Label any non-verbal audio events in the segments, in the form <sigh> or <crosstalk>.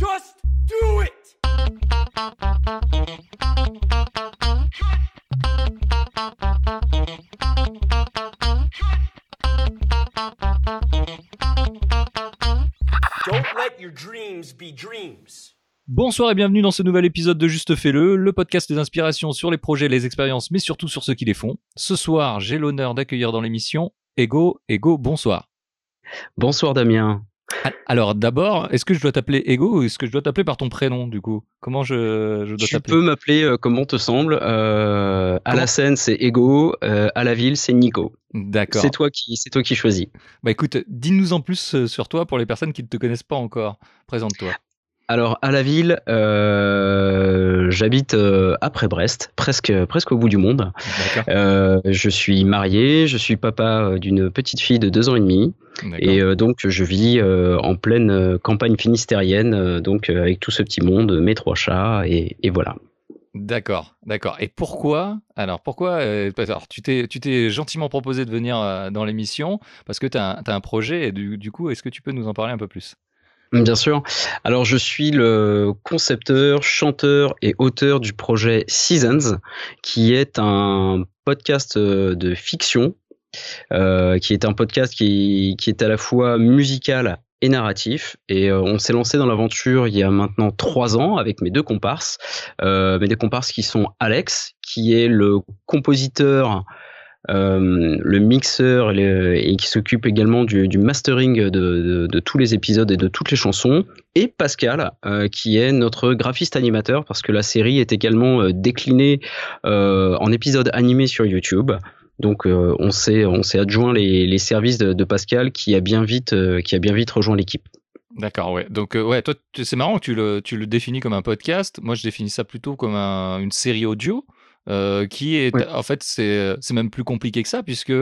Just do it! Don't let your dreams be dreams. Bonsoir et bienvenue dans ce nouvel épisode de Juste Fais-le, le podcast des inspirations sur les projets, les expériences, mais surtout sur ceux qui les font. Ce soir, j'ai l'honneur d'accueillir dans l'émission Ego. Ego, bonsoir. Bonsoir Damien. Alors d'abord, est-ce que je dois t'appeler Ego ou est-ce que je dois t'appeler par ton prénom du coup? Comment je, je dois Tu peux m'appeler euh, comme on te semble. Euh, à la scène, c'est Ego. euh, à la ville, c'est Nico. D'accord. C'est toi qui, c'est toi qui choisis. Bah écoute, dis-nous en plus euh, sur toi pour les personnes qui ne te connaissent pas encore. Présente-toi. Alors à la ville, euh, j'habite euh, après Brest, presque, presque au bout du monde. Euh, je suis marié, je suis papa d'une petite fille de deux ans et demi, et donc je vis en pleine campagne finistérienne, donc avec tout ce petit monde, mes trois chats, et, et voilà. D'accord, d'accord. Et pourquoi Alors pourquoi euh, alors, tu t'es gentiment proposé de venir euh, dans l'émission parce que tu as, un- projet et du, du coup, est-ce que tu peux nous en parler un peu plus? Bien sûr. Alors, je suis le concepteur, chanteur et auteur du projet Seasons, qui est un podcast euh, de fiction, euh, qui est un podcast qui, qui est à la fois musical et narratif. Et euh, on s'est lancé dans l'aventure il y a maintenant trois ans avec mes deux comparses, euh, mes deux comparses qui sont Alex, qui est le compositeur euh, le mixeur et, qui s'occupe également du, mastering de, tous les épisodes et de toutes les chansons, et Pascal, euh, qui est notre graphiste animateur, parce que la série est également euh, déclinée en épisodes animés sur YouTube. Donc on s'est on s'est adjoint les, services de, Pascal qui a bien vite qui a bien vite rejoint l'équipe. D'accord, ouais. Donc euh, ouais, toi, c'est marrant tu le, tu le définis comme un podcast. Moi, je définis ça plutôt comme un- une série audio euh, qui est, Ouais. en fait, c'est même plus compliqué que ça puisque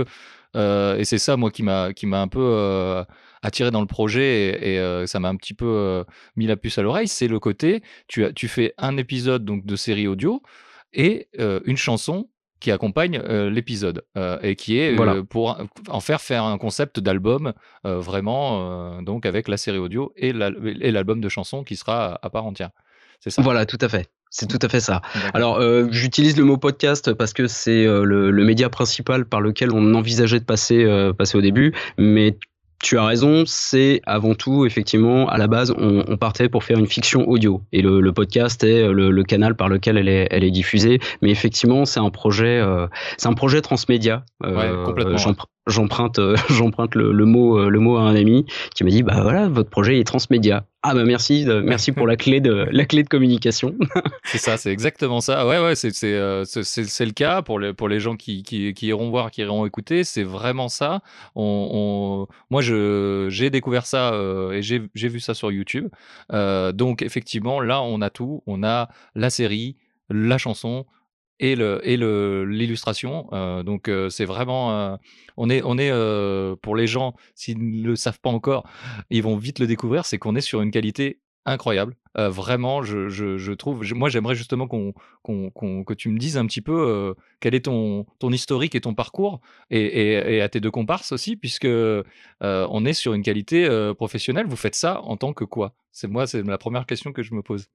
euh, et c'est ça moi qui m'a qui m'a un peu euh, attiré dans le projet et, et, ça m'a un petit peu mis la puce à l'oreille. C'est le côté tu as tu fais un épisode donc de série audio et une chanson qui accompagne euh, l'épisode euh, et qui est euh, pour en faire faire un concept d'album vraiment donc avec la série audio et l'al- et l'album de chansons qui sera à part entière. C'est ça? Voilà, tout à fait. C'est tout à fait ça. Alors, euh, j'utilise le mot podcast parce que c'est euh, le, le média principal par lequel on envisageait de passer, euh, passer au début. Mais tu as raison, c'est avant tout, effectivement, à la base, on, on partait pour faire une fiction audio. Et le, le podcast est le, le canal par lequel elle est, elle est diffusée. Mais effectivement, c'est un projet, euh, c'est un projet transmédia. Euh, Ouais, complètement, J'emprunte, euh, <laughs> j'emprunte le, le mot, le mot à un ami qui m'a dit, bah voilà, votre projet est transmédia. Ah bah merci, euh, merci pour la clé de, la clé de communication. <laughs> C'est ça, c'est exactement ça. Ouais, ouais, euh, c'est- c'est- le cas pour les pour les gens qui, qui, iront voir, qui iront écouter. C'est vraiment ça. On, moi, je j'ai découvert ça euh, et j'ai vu ça sur YouTube. Donc effectivement, là, on a tout. On a la série, la chanson et le et le l'illustration. Euh, donc euh, c'est vraiment euh, on est on est pour les gens s'ils ne le savent pas encore, ils vont vite le découvrir. C'est qu'on est sur une qualité incroyable. Vraiment, je, je, je trouve. moi, j'aimerais justement qu'on, qu'on- que tu me dises un petit peu quel est ton, ton historique et ton parcours, et, et, et à tes deux comparses aussi, puisque on est sur une qualité professionnelle. Vous faites ça en tant que quoi? C'est moi, c'est la première question que je me pose.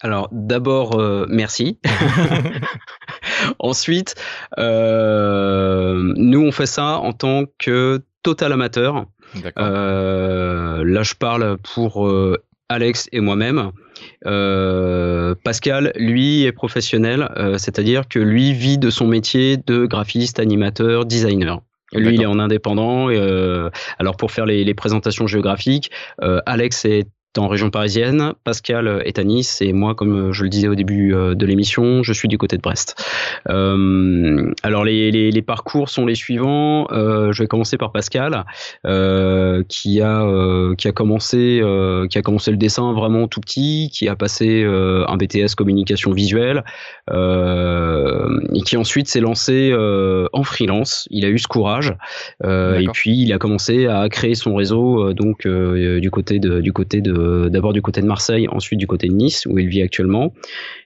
Alors d'abord euh, merci. <laughs> <laughs> Ensuite, euh, nous on fait ça en tant que total amateur. Euh, là je parle pour Alex et moi-même. Euh, Pascal, lui, est professionnel, euh, c'est-à-dire que lui vit de son métier de graphiste, animateur, designer. Lui, il est en indépendant. et, euh, alors, pour faire les, les présentations géographiques, Alex est en région parisienne, Pascal est à Nice et moi, comme je le disais au début euh, de l'émission, je suis du côté de Brest. Euh, alors les, les, les parcours sont les suivants. Euh, je vais commencer par Pascal, euh, qui a euh, qui a commencé euh, qui a commencé le dessin vraiment tout petit, qui a passé euh, un BTS communication visuelle euh, et qui ensuite s'est lancé euh, en freelance. Il a eu ce courage euh, et puis il a commencé à créer son réseau euh, donc euh, du côté de du côté de d'abord du côté de Marseille, ensuite du côté de Nice où il vit actuellement.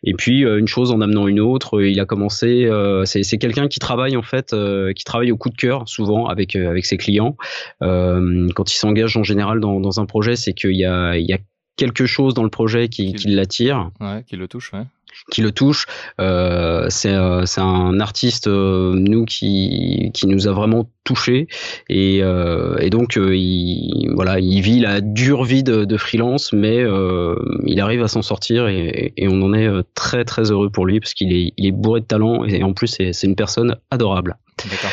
Et puis euh, une chose en amenant une autre, euh, il a commencé. euh, c'est quelqu'un qui travaille en fait, euh, qui travaille au coup de cœur souvent avec euh, avec ses clients. Euh, quand il s'engage en général dans, dans un projet, c'est qu'il y a il y a quelque chose dans le projet qui, qui l'attire. Ouais, qui le touche, ouais qui le touche. Euh, c'est euh, un artiste, euh, nous, qui, qui nous a vraiment touché et, euh, et donc il, voilà, il vit la dure vie de, de freelance, mais il arrive à s'en sortir et, on en est très très heureux pour lui parce qu'il est, il est bourré de talent et en plus c'est une personne adorable. D'accord.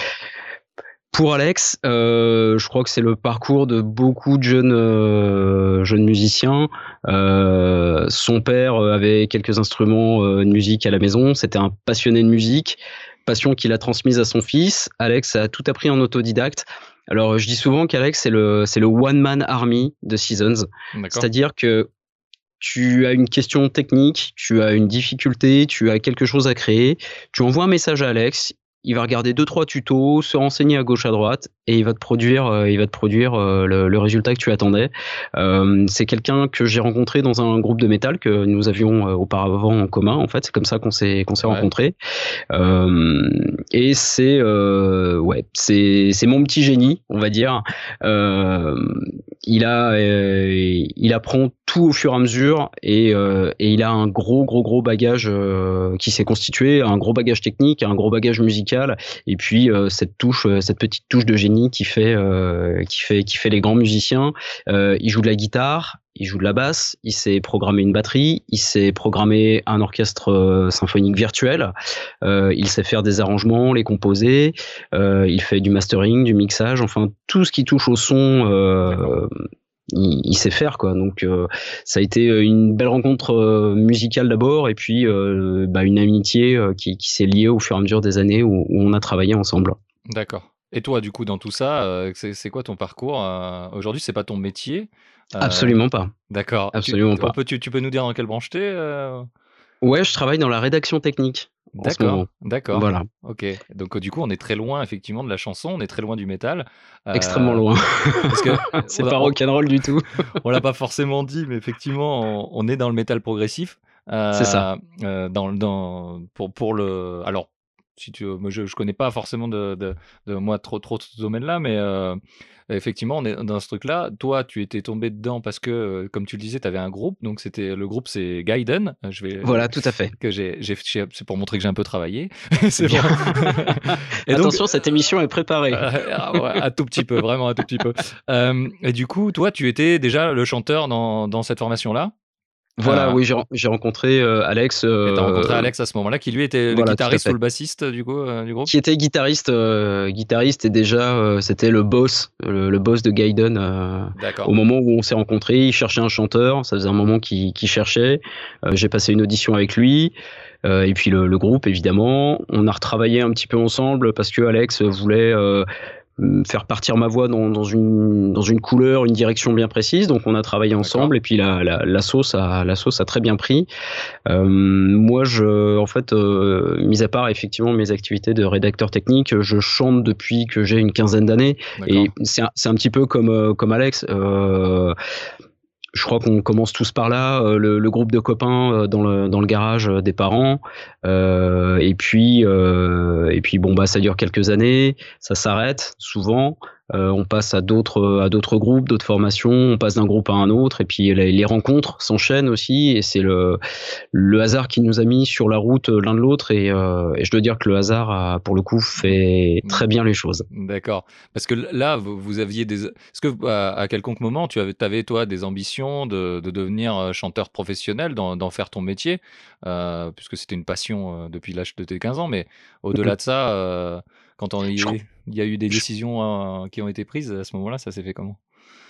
Pour Alex, euh, je crois que c'est le parcours de beaucoup de jeunes euh, jeunes musiciens. Euh, son père avait quelques instruments de musique à la maison. C'était un passionné de musique, passion qu'il a transmise à son fils. Alex a tout appris en autodidacte. Alors, je dis souvent qu'Alex c'est le c'est le one man army de Seasons. C'est-à-dire que tu as une question technique, tu as une difficulté, tu as quelque chose à créer, tu envoies un message à Alex, il va regarder deux trois tutos, se renseigner à gauche à droite et il va te produire, euh, il va te produire euh, le, résultat que tu attendais. Euh, c'est quelqu'un que j'ai rencontré dans un groupe de métal que nous avions auparavant en commun. En fait, c'est comme ça qu'on s'est qu'on s'est rencontrés. et c'est ouais, c'est c'est mon petit génie, on va dire. il a il apprend tout au fur et à mesure et, et il a un gros gros gros bagage qui s'est constitué, un gros bagage technique, un gros bagage musical et puis cette touche, cette petite touche de génie qui fait euh, qui fait qui fait les grands musiciens. Euh, il joue de la guitare, il joue de la basse, il sait programmer une batterie, il sait programmer un orchestre euh, symphonique virtuel, il sait faire des arrangements, les composer, il fait du mastering, du mixage, enfin tout ce qui touche au son. Il, sait faire quoi donc ça a été une belle rencontre musicale d'abord et puis bah, une amitié qui, s'est liée au fur et à mesure des années où on a travaillé ensemble d'accord et toi, du coup, dans tout ça, euh, c'est quoi ton parcours euh, Aujourd'hui, c'est pas ton métier euh, Absolument pas. D'accord. Absolument pas. tu, peux nous dire dans quelle branche tu es Ouais, je travaille dans la rédaction technique. D'accord, d'accord. Voilà. Ok. Donc du coup, on est très loin effectivement de la chanson, on est très loin du métal. Extrêmement loin. parce que <laughs> c'est pas rock'n'roll du tout. <laughs> on l'a pas forcément dit, mais effectivement, on, est dans le métal progressif. c'est ça. dans, dans, pour, pour le, alors si tu moi, je, je connais pas forcément de, de, de moi trop trop ce domaine-là, mais euh, effectivement, on est dans ce truc-là. Toi, tu étais tombé dedans parce que, euh, comme tu le disais, tu avais un groupe. Donc, c'était le groupe, c'est Gaiden. Je vais, voilà, tout à fait. Que j'ai, c'est pour montrer que j'ai un peu travaillé. <laughs> c'est bien. <laughs> et Attention, cette émission est préparée. Euh, un tout petit peu, vraiment un tout petit peu. et du coup, toi, tu étais déjà le chanteur dans, dans cette formation-là? Voilà, euh, oui, j'ai rencontré euh, Alex. Euh, T'as rencontré Alex à ce moment-là, qui lui était le guitariste ou le bassiste du, coup, du groupe? Qui était guitariste, guitariste et déjà c'était le boss, le, boss de Gaiden. au moment où on s'est rencontrés, il cherchait un chanteur, ça faisait un moment qu'il cherchait. j'ai passé une audition avec lui. et puis le, le, groupe évidemment. On a retravaillé un petit peu ensemble parce que Alex voulait faire partir ma voix dans, dans, une, dans une couleur, une direction bien précise. Donc on a travaillé ensemble et puis la, la, la, sauce a la sauce a très bien pris. Euh, moi, je, en fait, euh, mis à part effectivement mes activités de rédacteur technique, je chante depuis que j'ai une quinzaine d'années et c'est un, un, petit peu comme euh, comme Alex. Euh, je crois qu'on commence tous par là, euh, le, le, groupe de copains euh, dans le, dans le garage euh, des parents, et puis et puis bon bah ça dure quelques années, ça s'arrête souvent, euh, on passe à d'autres à d'autres groupes, d'autres formations, on passe d'un groupe à un autre et puis les, rencontres s'enchaînent aussi et c'est le le hasard qui nous a mis sur la route l'un de l'autre et, euh, et, je dois dire que le hasard a pour le coup fait très bien les choses. D'accord. Parce que là vous, aviez des est-ce que à, quelconque moment tu avais avais toi des ambitions de, de devenir euh, chanteur professionnel, d'en faire ton métier euh, puisque c'était une passion depuis l'âge de tes 15 ans mais au-delà de ça quand on y est il y a eu des décisions euh, qui ont été prises à ce moment-là Ça s'est fait comment?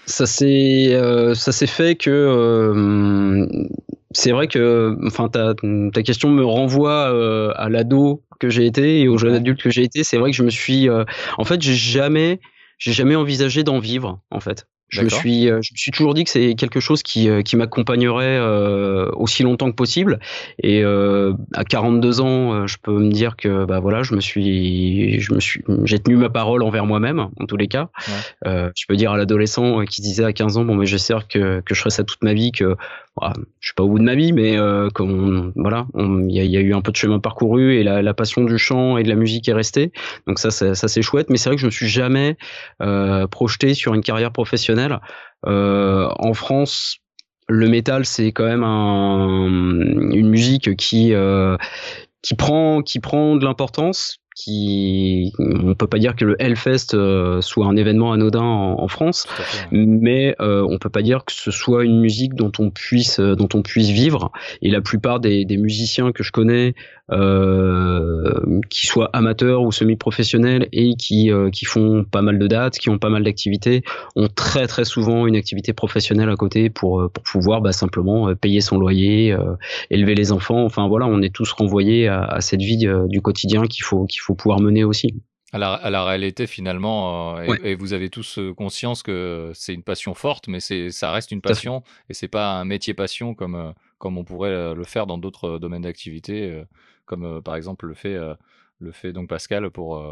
Ça s'est euh, ça s'est fait que euh, c'est vrai que enfin ta, ta question me renvoie euh, à l'ado que j'ai été et au jeune adulte que j'ai été. C'est vrai que je me suis en fait j'ai jamais j'ai jamais envisagé d'en vivre en fait je me suis, euh, je me suis toujours dit que c'est quelque chose qui, euh, qui m'accompagnerait euh, aussi longtemps que possible. Et euh, à 42 ans, je peux me dire que bah voilà, je me suis, je me suis, j'ai tenu ma parole envers moi-même en tous les cas. Ouais. je peux dire à l'adolescent qui disait à 15 ans, bon mais j'espère que, que je ferai ça toute ma vie, que bah, je suis pas au bout de ma vie, mais euh, comme voilà, il y, y, a eu un peu de chemin parcouru et la, la, passion du chant et de la musique est restée. Donc ça, ça, ça c'est chouette. Mais c'est vrai que je me suis jamais projeté sur une carrière professionnelle. Euh, en France, le métal, c'est quand même un, une musique prend qui prend de l'importance qui on peut pas dire que le Hellfest euh, soit un événement anodin en, France, mais euh, on peut pas dire que ce soit une musique dont on puisse euh, dont on puisse vivre. Et la plupart des, des musiciens que je connais, euh, qui soient amateurs ou semi-professionnels et qui euh, qui font pas mal de dates, qui ont pas mal d'activités, ont très très souvent une activité professionnelle à côté pour pour pouvoir bah, simplement payer son loyer, élever les enfants. Enfin voilà, on est tous renvoyés à, à cette vie du quotidien qu'il faut qu'il faut pouvoir mener aussi. À la, à la, réalité, finalement, euh, et, vous avez tous euh, conscience que c'est une passion forte, mais c'est, ça reste une passion et c'est pas un métier passion comme, euh, comme on pourrait le faire dans d'autres domaines d'activité, comme par exemple le fait, le fait donc Pascal pour,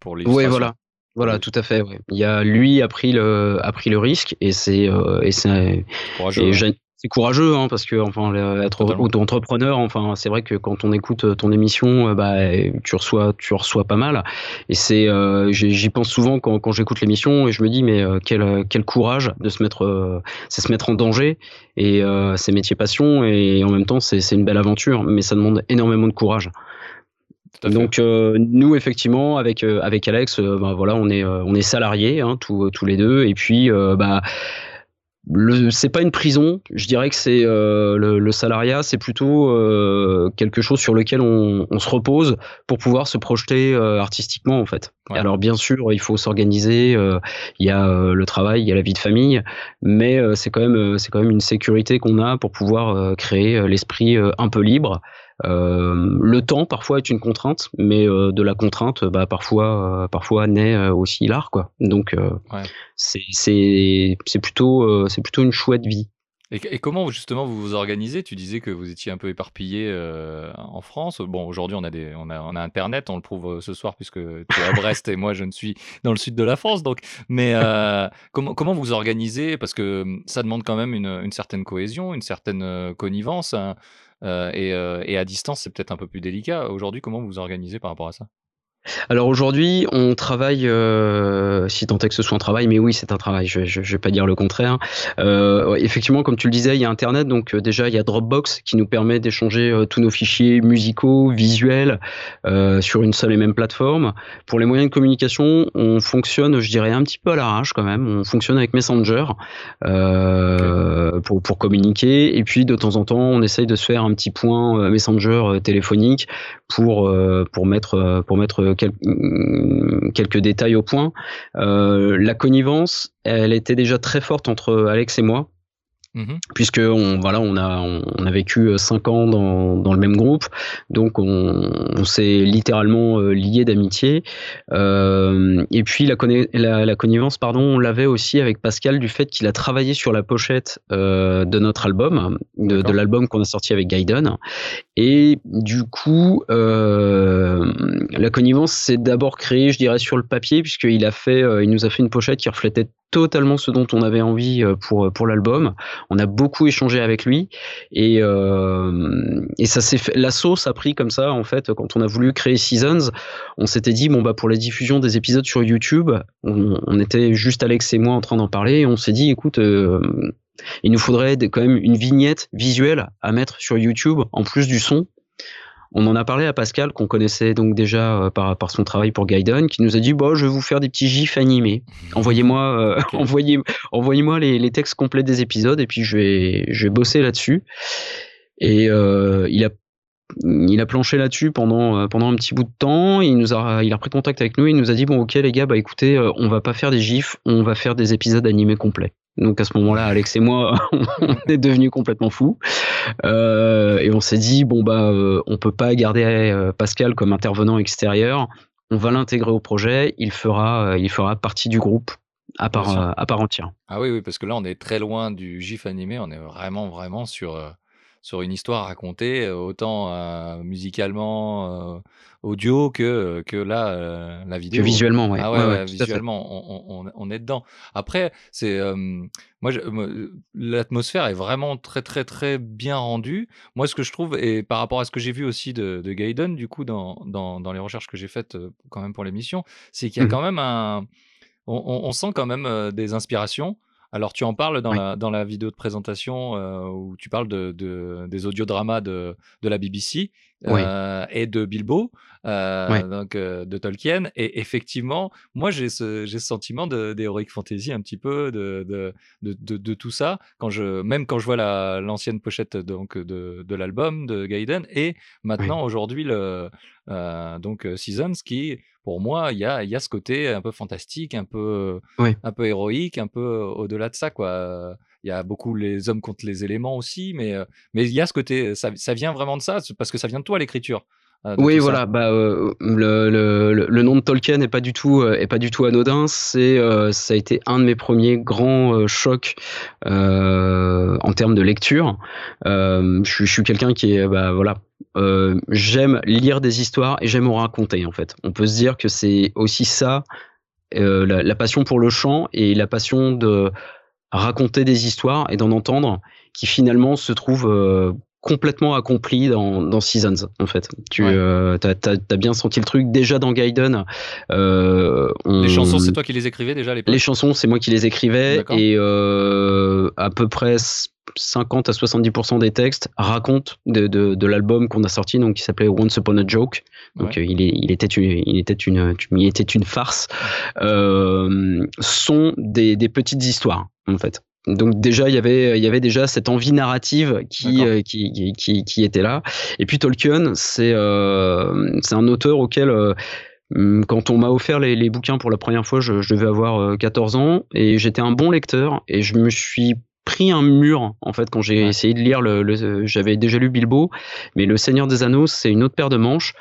pour les. Oui, voilà. Voilà, tout à fait. Il y a lui a pris le a pris le risque et c'est et c'est c'est courageux hein, parce que enfin être auto-entrepreneur enfin c'est vrai que quand on écoute euh, ton émission euh, bah tu reçois tu reçois pas mal. Et c'est euh, j'y pense souvent quand, quand j'écoute l'émission et je me dis mais quel quel courage de se mettre c'est se mettre en danger et c'est métier passion et en même temps c'est c'est une belle aventure mais ça demande énormément de courage. Donc nous effectivement avec avec Alex bah, voilà on est on est salariés hein, tous tous les deux et puis bah c'est pas une prison. Je dirais que c'est euh, le, salariat, c'est plutôt euh, quelque chose sur lequel on, se repose pour pouvoir se projeter euh, artistiquement en fait. Alors bien sûr, il faut s'organiser. Il y a le travail, il y a la vie de famille, mais c'est quand même c'est quand même une sécurité qu'on a pour pouvoir créer l'esprit un peu libre euh, le temps parfois est une contrainte, mais euh, de la contrainte, bah, parfois, euh, parfois naît aussi l'art, quoi. Donc c'est c'est plutôt c'est plutôt une chouette vie. Et, comment justement vous vous organisez? Tu disais que vous étiez un peu éparpillé en France. Bon, aujourd'hui on a des, on a, on a Internet, on le prouve ce soir puisque tu es à Brest et moi je ne suis dans le sud de la France. Donc, mais <laughs> comment comment vous organisez? Parce que hum, ça demande quand même une, une certaine cohésion, une certaine connivence. Euh, euh, et, à distance, c'est peut-être un peu plus délicat. Aujourd'hui, comment vous vous organisez par rapport à ça? Alors aujourd'hui, on travaille, euh, si tant est que ce soit un travail, mais oui, c'est un travail, je, je, vais pas dire le contraire. Euh, effectivement, comme tu le disais, il y a Internet, donc euh, déjà il y a Dropbox qui nous permet d'échanger tous nos fichiers musicaux, visuels, sur une seule et même plateforme. Pour les moyens de communication, on fonctionne, je dirais, un petit peu à l'arrache quand même. On fonctionne avec Messenger pour, pour communiquer, et puis de temps en temps, on essaye de se faire un petit point Messenger téléphonique pour pour mettre pour mettre Mm, quelques détails au point. Euh, la connivence, elle était déjà très forte entre Alex et moi. Mhm. puisque on voilà on a on, a vécu euh, cinq ans dans, dans le même groupe. Donc on, on s'est littéralement euh, lié d'amitié. Euh, et puis la, la, la, connivence pardon on l'avait aussi avec Pascal du fait qu'il a travaillé sur la pochette euh, de notre album de, de l'album qu'on a sorti avec Gaiden. Et du coup euh, la connivence s'est d'abord créée je dirais sur le papier puisqu'il a fait il nous a fait une pochette qui reflétait totalement ce dont on avait envie euh, pour pour l'album. On a beaucoup échangé avec lui et euh, et ça s'est fait. La sauce a pris comme ça en fait quand on a voulu créer Seasons. On s'était dit bon bah pour la diffusion des épisodes sur YouTube, on, était juste Alex et moi en train d'en parler. Et on s'est dit écoute. Euh, il nous faudrait quand même une vignette visuelle à mettre sur YouTube en plus du son on en a parlé à Pascal, qu'on connaissait donc déjà euh, par, par son travail pour Gaiden, qui nous a dit bon, je vais vous faire des petits gifs animés. Envoyez-moi, euh, <laughs> envoyez, envoyez-moi les, les, textes complets des épisodes et puis je vais, je vais bosser là-dessus. Et euh, il a il a planché là-dessus pendant pendant un petit bout de temps. Il nous a il a pris contact avec nous. Il nous a dit bon ok les gars bah écoutez on va pas faire des gifs, on va faire des épisodes animés complets. Donc à ce moment-là, Alex et moi, <laughs> on est devenus complètement fous. Euh, et on s'est dit, bon, bah, euh, on peut pas garder euh, Pascal comme intervenant extérieur. On va l'intégrer au projet. Il fera, il fera partie du groupe à part, à part entière. Ah oui, oui, parce que là, on est très loin du GIF animé. On est vraiment, vraiment sur sur une histoire à raconter, autant musicalement, audio que, que là, la vidéo. Que visuellement, ouais. Ah ouais, visuellement, on, on, on, est dedans. Après, c'est moi, l'atmosphère est vraiment très, très, très bien rendue. Moi, ce que je trouve, et par rapport à ce que j'ai vu aussi de, de Gaiden, du coup, dans, dans, dans les recherches que j'ai faites quand même pour l'émission, c'est qu'il y a mmh quand même un. On, on, sent quand même des inspirations Alors, tu en parles dans, la, dans la vidéo de présentation où tu parles de, de des audiodramas de, de la BBC et de Bilbo. Euh, donc euh, de Tolkien. Et effectivement, moi j'ai ce, ce sentiment d'Heroic Fantasy un petit peu de de, de, de, tout ça. Quand je, même quand je vois la, l'ancienne pochette donc de, de l'album de Gaiden et maintenant aujourd'hui le euh, donc Seasons qui pour moi il y a, y a ce côté un peu fantastique, un peu un peu héroïque, un peu au-delà de ça quoi. Il y a beaucoup les hommes contre les éléments aussi, mais mais il y a ce côté, ça, ça vient vraiment de ça, parce que ça vient de toi l'écriture. Euh, oui, voilà. Bah, euh, le, le, le, nom de Tolkien n'est pas du tout euh, est pas du tout anodin. C'est ça a été un de mes premiers grands chocs en termes de lecture. je, je suis quelqu'un qui est bah voilà. j'aime lire des histoires et j'aime en raconter en fait. On peut se dire que c'est aussi ça la, la, passion pour le chant et la passion de raconter des histoires et d'en entendre qui finalement se trouvent complètement accompli dans, dans Seasons en fait. Tu euh, as, bien senti le truc déjà dans Gaiden. Euh, Les chansons, c'est toi qui les écrivais déjà Les chansons, c'est moi qui les écrivais et euh, à peu près 50 à 70% des textes racontent de, de, de l'album qu'on a sorti, donc qui s'appelait Once Upon a Joke. Donc euh, il, est, il, était une, il était une, il était une farce. Euh, sont des, des petites histoires en fait donc déjà il y avait il y avait déjà cette envie narrative qui euh, qui, qui, qui, était là. Et puis Tolkien c'est euh, c'est un auteur auquel euh, quand on m'a offert les, les, bouquins pour la première fois je, je devais avoir 14 ans. Et j'étais un bon lecteur et je me suis pris un mur en fait quand j'ai essayé de lire le, le j'avais déjà lu Bilbo. Mais le Seigneur des Anneaux c'est une autre paire de manches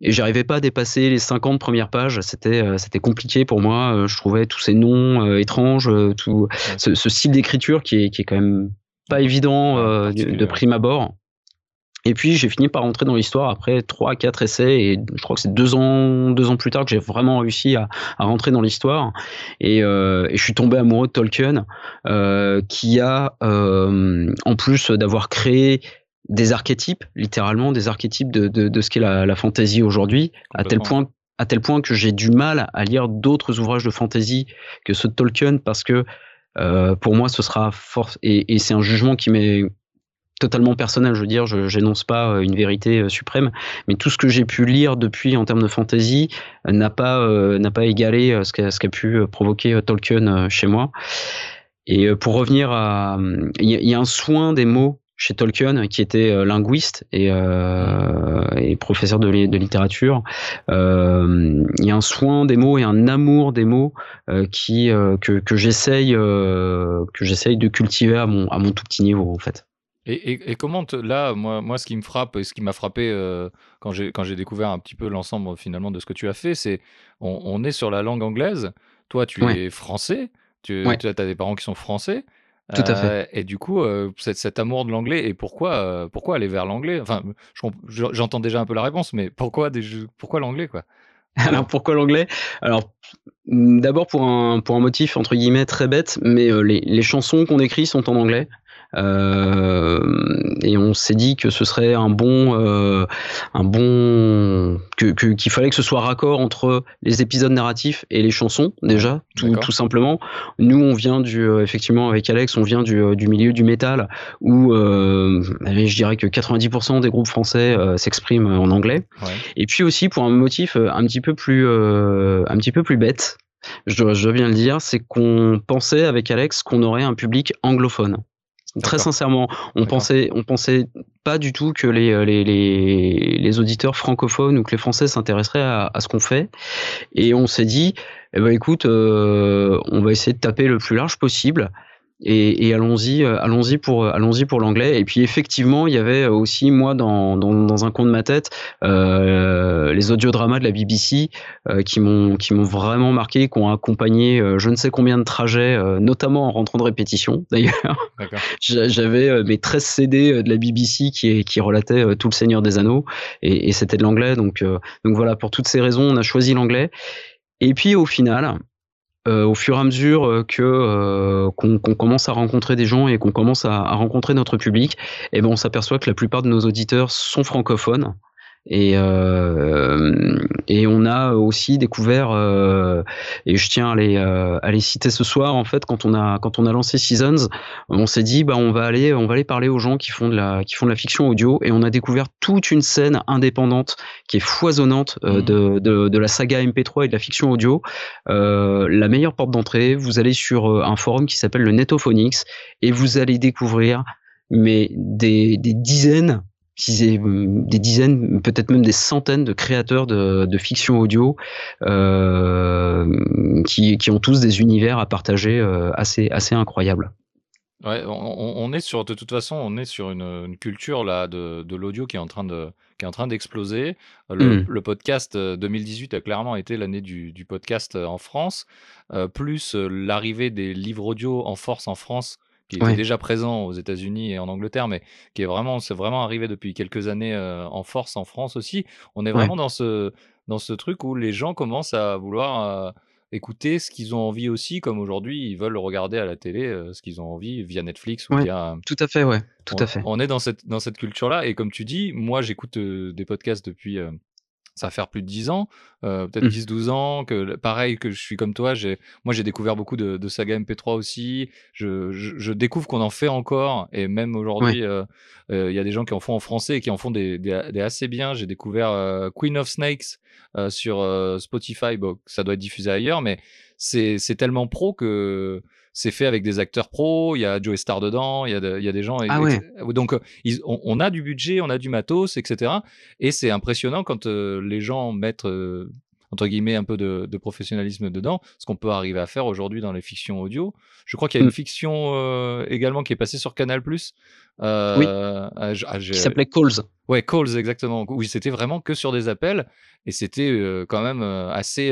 et j'arrivais pas à dépasser les 50 premières pages. C'était euh, c'était compliqué pour moi. Euh, je trouvais tous ces noms euh, étranges, tout ce, ce, style d'écriture qui est qui est quand même pas évident de, prime abord. Et puis j'ai fini par rentrer dans l'histoire après trois quatre essais et je crois que c'est deux ans deux ans plus tard que j'ai vraiment réussi à, à rentrer dans l'histoire et, et, je suis tombé amoureux de Tolkien qui a en plus d'avoir créé des archétypes, littéralement des archétypes de, de, de ce qu'est la, la fantasy aujourd'hui, à tel point à tel point que j'ai du mal à lire d'autres ouvrages de fantasy que ceux de Tolkien parce que euh, pour moi ce sera force et, et c'est un jugement qui m'est totalement personnel, je veux dire, je n'énonce pas euh, une vérité euh, suprême, mais tout ce que j'ai pu lire depuis en termes de fantasy n'a pas n'a pas égalé ce qu'a ce qu'a pu provoquer Tolkien chez moi. Et pour revenir à, il y, y, a un soin des mots chez Tolkien, qui était euh, linguiste et, euh, et professeur de, de littérature. Euh, il y a un soin des mots et un amour des mots euh, qui que, que j'essaye que j'essaye de cultiver à mon à mon tout petit niveau en fait. Et, et, et comment là, moi, moi, ce qui me frappe et ce qui m'a frappé quand j'ai quand j'ai découvert un petit peu l'ensemble finalement de ce que tu as fait, c'est on, on, est sur la langue anglaise. Toi, tu ouais. es français. Tu, ouais. tu as des parents qui sont français. Tout à fait. Euh, et du coup, euh, cet, amour de l'anglais, et pourquoi, euh, pourquoi aller vers l'anglais? Enfin, j'entends déjà un peu la réponse, mais pourquoi, pourquoi l'anglais, quoi? <laughs> Alors pourquoi l'anglais? Alors d'abord pour un pour un motif entre guillemets très bête, mais les, les chansons qu'on écrit sont en anglais. Euh, et on s'est dit que ce serait un bon, euh, un bon, que qu'il fallait que ce soit raccord entre les épisodes narratifs et les chansons déjà, tout, tout simplement. Nous, on vient du, euh, effectivement avec Alex, on vient du, du milieu du métal où je dirais que 90% des groupes français s'expriment en anglais. Ouais. Et puis aussi pour un motif un petit peu plus, un petit peu plus bête je dois, je dois, bien le dire, c'est qu'on pensait avec Alex qu'on aurait un public anglophone. Très sincèrement, on pensait, on pensait pas du tout que les, euh, les, les, les auditeurs francophones ou que les Français s'intéresseraient à, à, ce qu'on fait. Et on s'est dit, eh ben écoute, euh, on va essayer de taper le plus large possible et, et allons-y, euh, allons-y pour, euh, allons-y pour l'anglais. Et puis effectivement, il y avait aussi moi dans, dans, dans un coin de ma tête euh, les audiodramas de la BBC euh, qui m'ont qui m'ont vraiment marqué, qui ont accompagné euh, je ne sais combien de trajets, euh, notamment en rentrant de répétition <laughs> d'ailleurs. J'avais mes 13 CD de la BBC qui, qui relataient tout le Seigneur des Anneaux et, et c'était de l'anglais. Donc donc voilà, pour toutes ces raisons, on a choisi l'anglais. Et puis au final, euh, au fur et à mesure euh, que euh, qu'on qu commence à rencontrer des gens et qu'on commence à, rencontrer notre public, eh ben on s'aperçoit que la plupart de nos auditeurs sont francophones Et, euh, et on a aussi découvert, euh, et je tiens à les, euh, à les citer ce soir, en fait, quand on a, quand on a lancé Seasons, on s'est dit, bah, on va aller, on va aller parler aux gens qui font de la, qui font de la fiction audio, et on a découvert toute une scène indépendante qui est foisonnante Mhm. de, de, de la saga MP3 et de la fiction audio. la meilleure porte d'entrée, vous allez sur un forum qui s'appelle le Netophonics, et vous allez découvrir mais des, des dizaines des dizaines, peut-être même des centaines de créateurs de, de fiction audio euh, qui, qui, ont tous des univers à partager euh, assez, assez incroyables. Ouais, on, on, est sur, de toute façon, on est sur une, une culture là de, de l'audio qui est en train de, qui est en train d'exploser. Le, Mm. le podcast euh, 2018 a clairement été l'année du, du podcast euh, en France, euh, plus euh, l'arrivée des livres audio en force en France, qui était Ouais. déjà présent aux États-Unis et en Angleterre, mais qui est vraiment, c'est vraiment arrivé depuis quelques années euh, en force en France aussi. On est Ouais. vraiment dans ce, dans ce truc où les gens commencent à vouloir euh, écouter ce qu'ils ont envie aussi, comme aujourd'hui ils veulent regarder à la télé euh, ce qu'ils ont envie via Netflix ou Ouais. via Tout à fait, ouais, tout on, à fait. on est dans cette, dans cette culture-là. Et comme tu dis, moi, j'écoute des podcasts depuis. Ça va faire plus de 10 ans, euh, peut-être Mm. 10-12 ans. Que, pareil, que je suis comme toi. Moi, j'ai découvert beaucoup de, de sagas MP3 aussi. Je, je, je découvre qu'on en fait encore. Et même aujourd'hui, euh, euh, il y a des gens qui en font en français et qui en font des, des, des assez bien. J'ai découvert Queen of Snakes sur Spotify. Bon, ça doit être diffusé ailleurs, mais c'est tellement pro que c'est fait avec des acteurs pros, il y a Joe Star dedans, il y a, de- il y a des gens. Ah ouais. Donc, euh, ils- on, on a du budget, on a du matos, etc. Et c'est impressionnant quand euh, les gens mettent, euh, entre guillemets, un peu de, de professionnalisme dedans, ce qu'on peut arriver à faire aujourd'hui dans les fictions audio. Je crois qu'il y a une Mm. fiction euh, également qui est passée sur Canal+. Oui. ah, Qui s'appelait Calls. Ouais, calls, exactement. Oui, c'était vraiment que sur des appels. Et c'était quand même assez,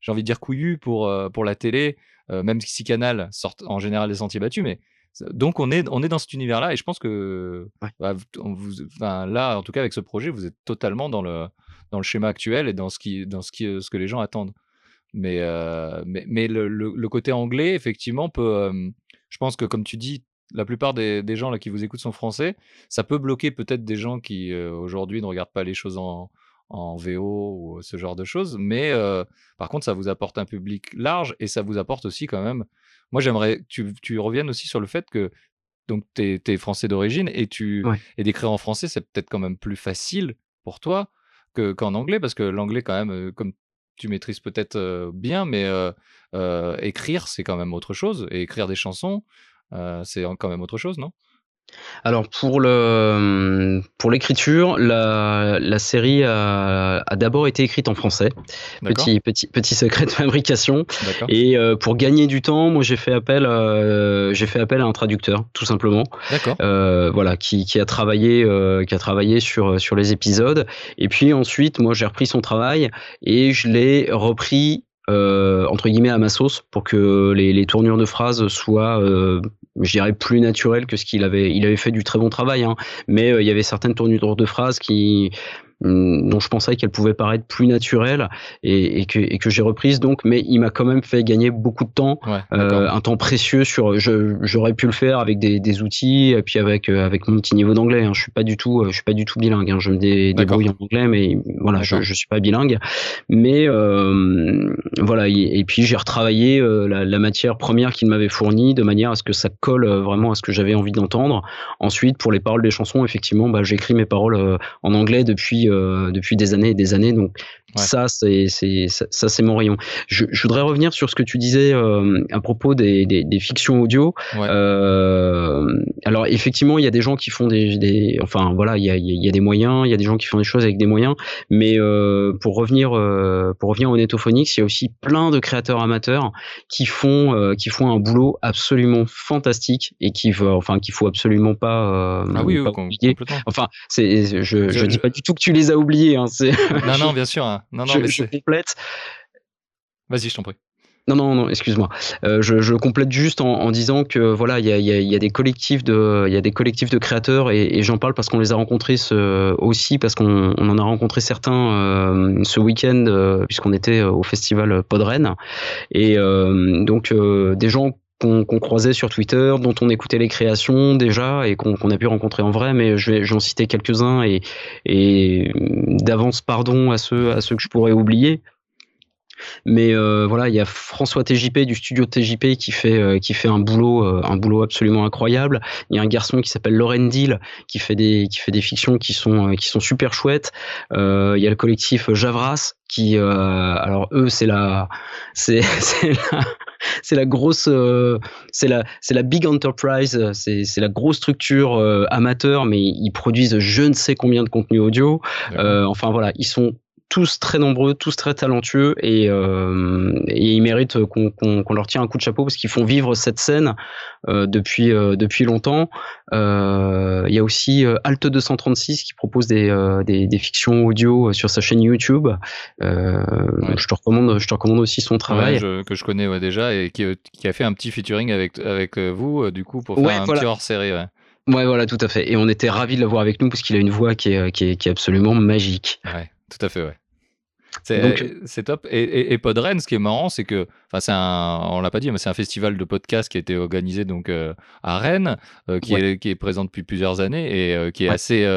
j'ai envie de dire, couillu pour, pour la télé, même si Canal sort en général des sentiers battus. Mais donc, on est, on est dans cet univers-là. Et je pense que Ouais. bah, on vous, enfin, là, en tout cas, avec ce projet, vous êtes totalement dans le, dans le schéma actuel et dans ce, qui, dans ce, qui, ce que les gens attendent. Mais, euh, mais, mais le, le- le côté anglais, effectivement, peut. euh, je pense que, comme tu dis, la plupart des, des gens là, qui vous écoutent sont français. Ça peut bloquer peut-être des gens qui, euh, aujourd'hui, ne regardent pas les choses en, en VO ou ce genre de choses. Mais euh, par contre, ça vous apporte un public large et ça vous apporte aussi, quand même. Moi, j'aimerais que tu, tu reviennes aussi sur le fait que. Donc, tu es, français d'origine et, tu, Ouais. et d'écrire en français, c'est peut-être quand même plus facile pour toi que- qu'en anglais, parce que l'anglais, quand même, euh, comme tu maîtrises peut-être euh, bien, mais euh, euh, écrire, c'est quand même autre chose. Et écrire des chansons, euh, c'est quand même autre chose, non? Alors pour le pour l'écriture, la, la série a, a d'abord été écrite en français. Petit petit petit secret de fabrication. Et euh, pour gagner du temps, moi j'ai fait appel euh, j'ai fait appel à un traducteur tout simplement. D'accord. Euh, voilà, qui, qui a travaillé, euh, qui a travaillé sur sur les épisodes. Et puis ensuite, moi, j'ai repris son travail et je l'ai repris euh, entre guillemets à ma sauce pour que les, les tournures de phrases soient, euh, je dirais, plus naturelles que ce qu'il avait. Il avait fait du très bon travail, hein, mais euh, il y avait certaines tournures de phrases qui dont je pensais qu'elles pouvaient paraître plus naturelles et, et que, et que j'ai reprises donc mais il m'a quand même fait gagner beaucoup de temps Ouais, euh, un temps précieux sur j'aurais pu le faire avec des, des outils et puis avec euh, avec mon petit niveau d'anglais hein. je suis pas du tout euh, je suis pas du tout bilingue hein. je me dé- débrouille en anglais mais voilà je, je suis pas bilingue. Mais euh, voilà et, et puis j'ai retravaillé la, la matière première qu'il m'avait fournie de manière à ce que ça colle vraiment à ce que j'avais envie d'entendre. Ensuite pour les paroles des chansons effectivement bah, j'écris mes paroles en anglais depuis euh, depuis des années et des années. Donc Ouais. ça c'est c'est ça, c'est mon rayon je, je voudrais revenir sur ce que tu disais euh, à propos des, des, des fictions audio. Ouais. Euh, alors effectivement, il y a des gens qui font des, des enfin voilà, il y a, il y a des moyens, il y a des gens qui font des choses avec des moyens. Mais euh, pour revenir euh, pour revenir au Netophonics, il y a aussi plein de créateurs amateurs qui font euh, qui font un boulot absolument fantastique et qui enfin qu'il faut absolument pas, euh, Ah oui, pas oui, oublier. Enfin, c'est je, je, Je- dis pas du tout que tu les as oubliés. Hein, Non, non, bien sûr. hein. Non, non, je, mais je complète. Vas-y, je t'en prie. Non, non, non, excuse-moi. Euh, je, je complète juste en, en disant que voilà, il y a, il y, a, il y a des collectifs de, il y a des collectifs de créateurs et, et j'en parle parce qu'on les a rencontrés ce, aussi parce qu'on on en a rencontré certains euh, ce week-end euh, puisqu'on était au festival Podren et donc des gens qu'on croisait sur Twitter, dont on écoutait les créations déjà et qu'on a pu rencontrer en vrai, mais je vais j'en citer quelques-uns et, et d'avance pardon à ceux à ceux que je pourrais oublier. Mais euh, voilà, il y a François TJP du studio TJP qui fait euh, qui fait un boulot euh, un boulot absolument incroyable. Il y a un garçon qui s'appelle Lauren Deal qui fait des qui fait des fictions qui sont qui sont super chouettes. il y a le collectif Javras qui alors eux c'est la c'est <laughs> c'est la c'est la grosse c'est la c'est la big enterprise c'est c'est la grosse structure amateur mais ils produisent je ne sais combien de contenus audio enfin voilà ils sont tous très nombreux, tous très talentueux et, euh, et ils méritent qu'on leur tire un coup de chapeau parce qu'ils font vivre cette scène euh, depuis euh, depuis longtemps. Il y a aussi Alt 236 qui propose des, des, des, fictions audio sur sa chaîne YouTube. Je te recommande je te recommande aussi son travail que je connais ouais, déjà et qui, qui, a fait un petit featuring avec avec vous du coup pour faire un petit hors série. Ouais. Ouais, voilà, tout à fait. Et on était ravis de l'avoir avec nous parce qu'il a une voix qui est, qui est, qui est absolument magique. Ouais. Tout à fait, ouais. C'est top. Et, et, Podren, ce qui est marrant, c'est que, enfin, c'est un, on l'a pas dit, mais c'est un festival de podcast qui a été organisé donc euh, à Rennes, euh, qui, est, qui est présent depuis plusieurs années et euh, qui est assez,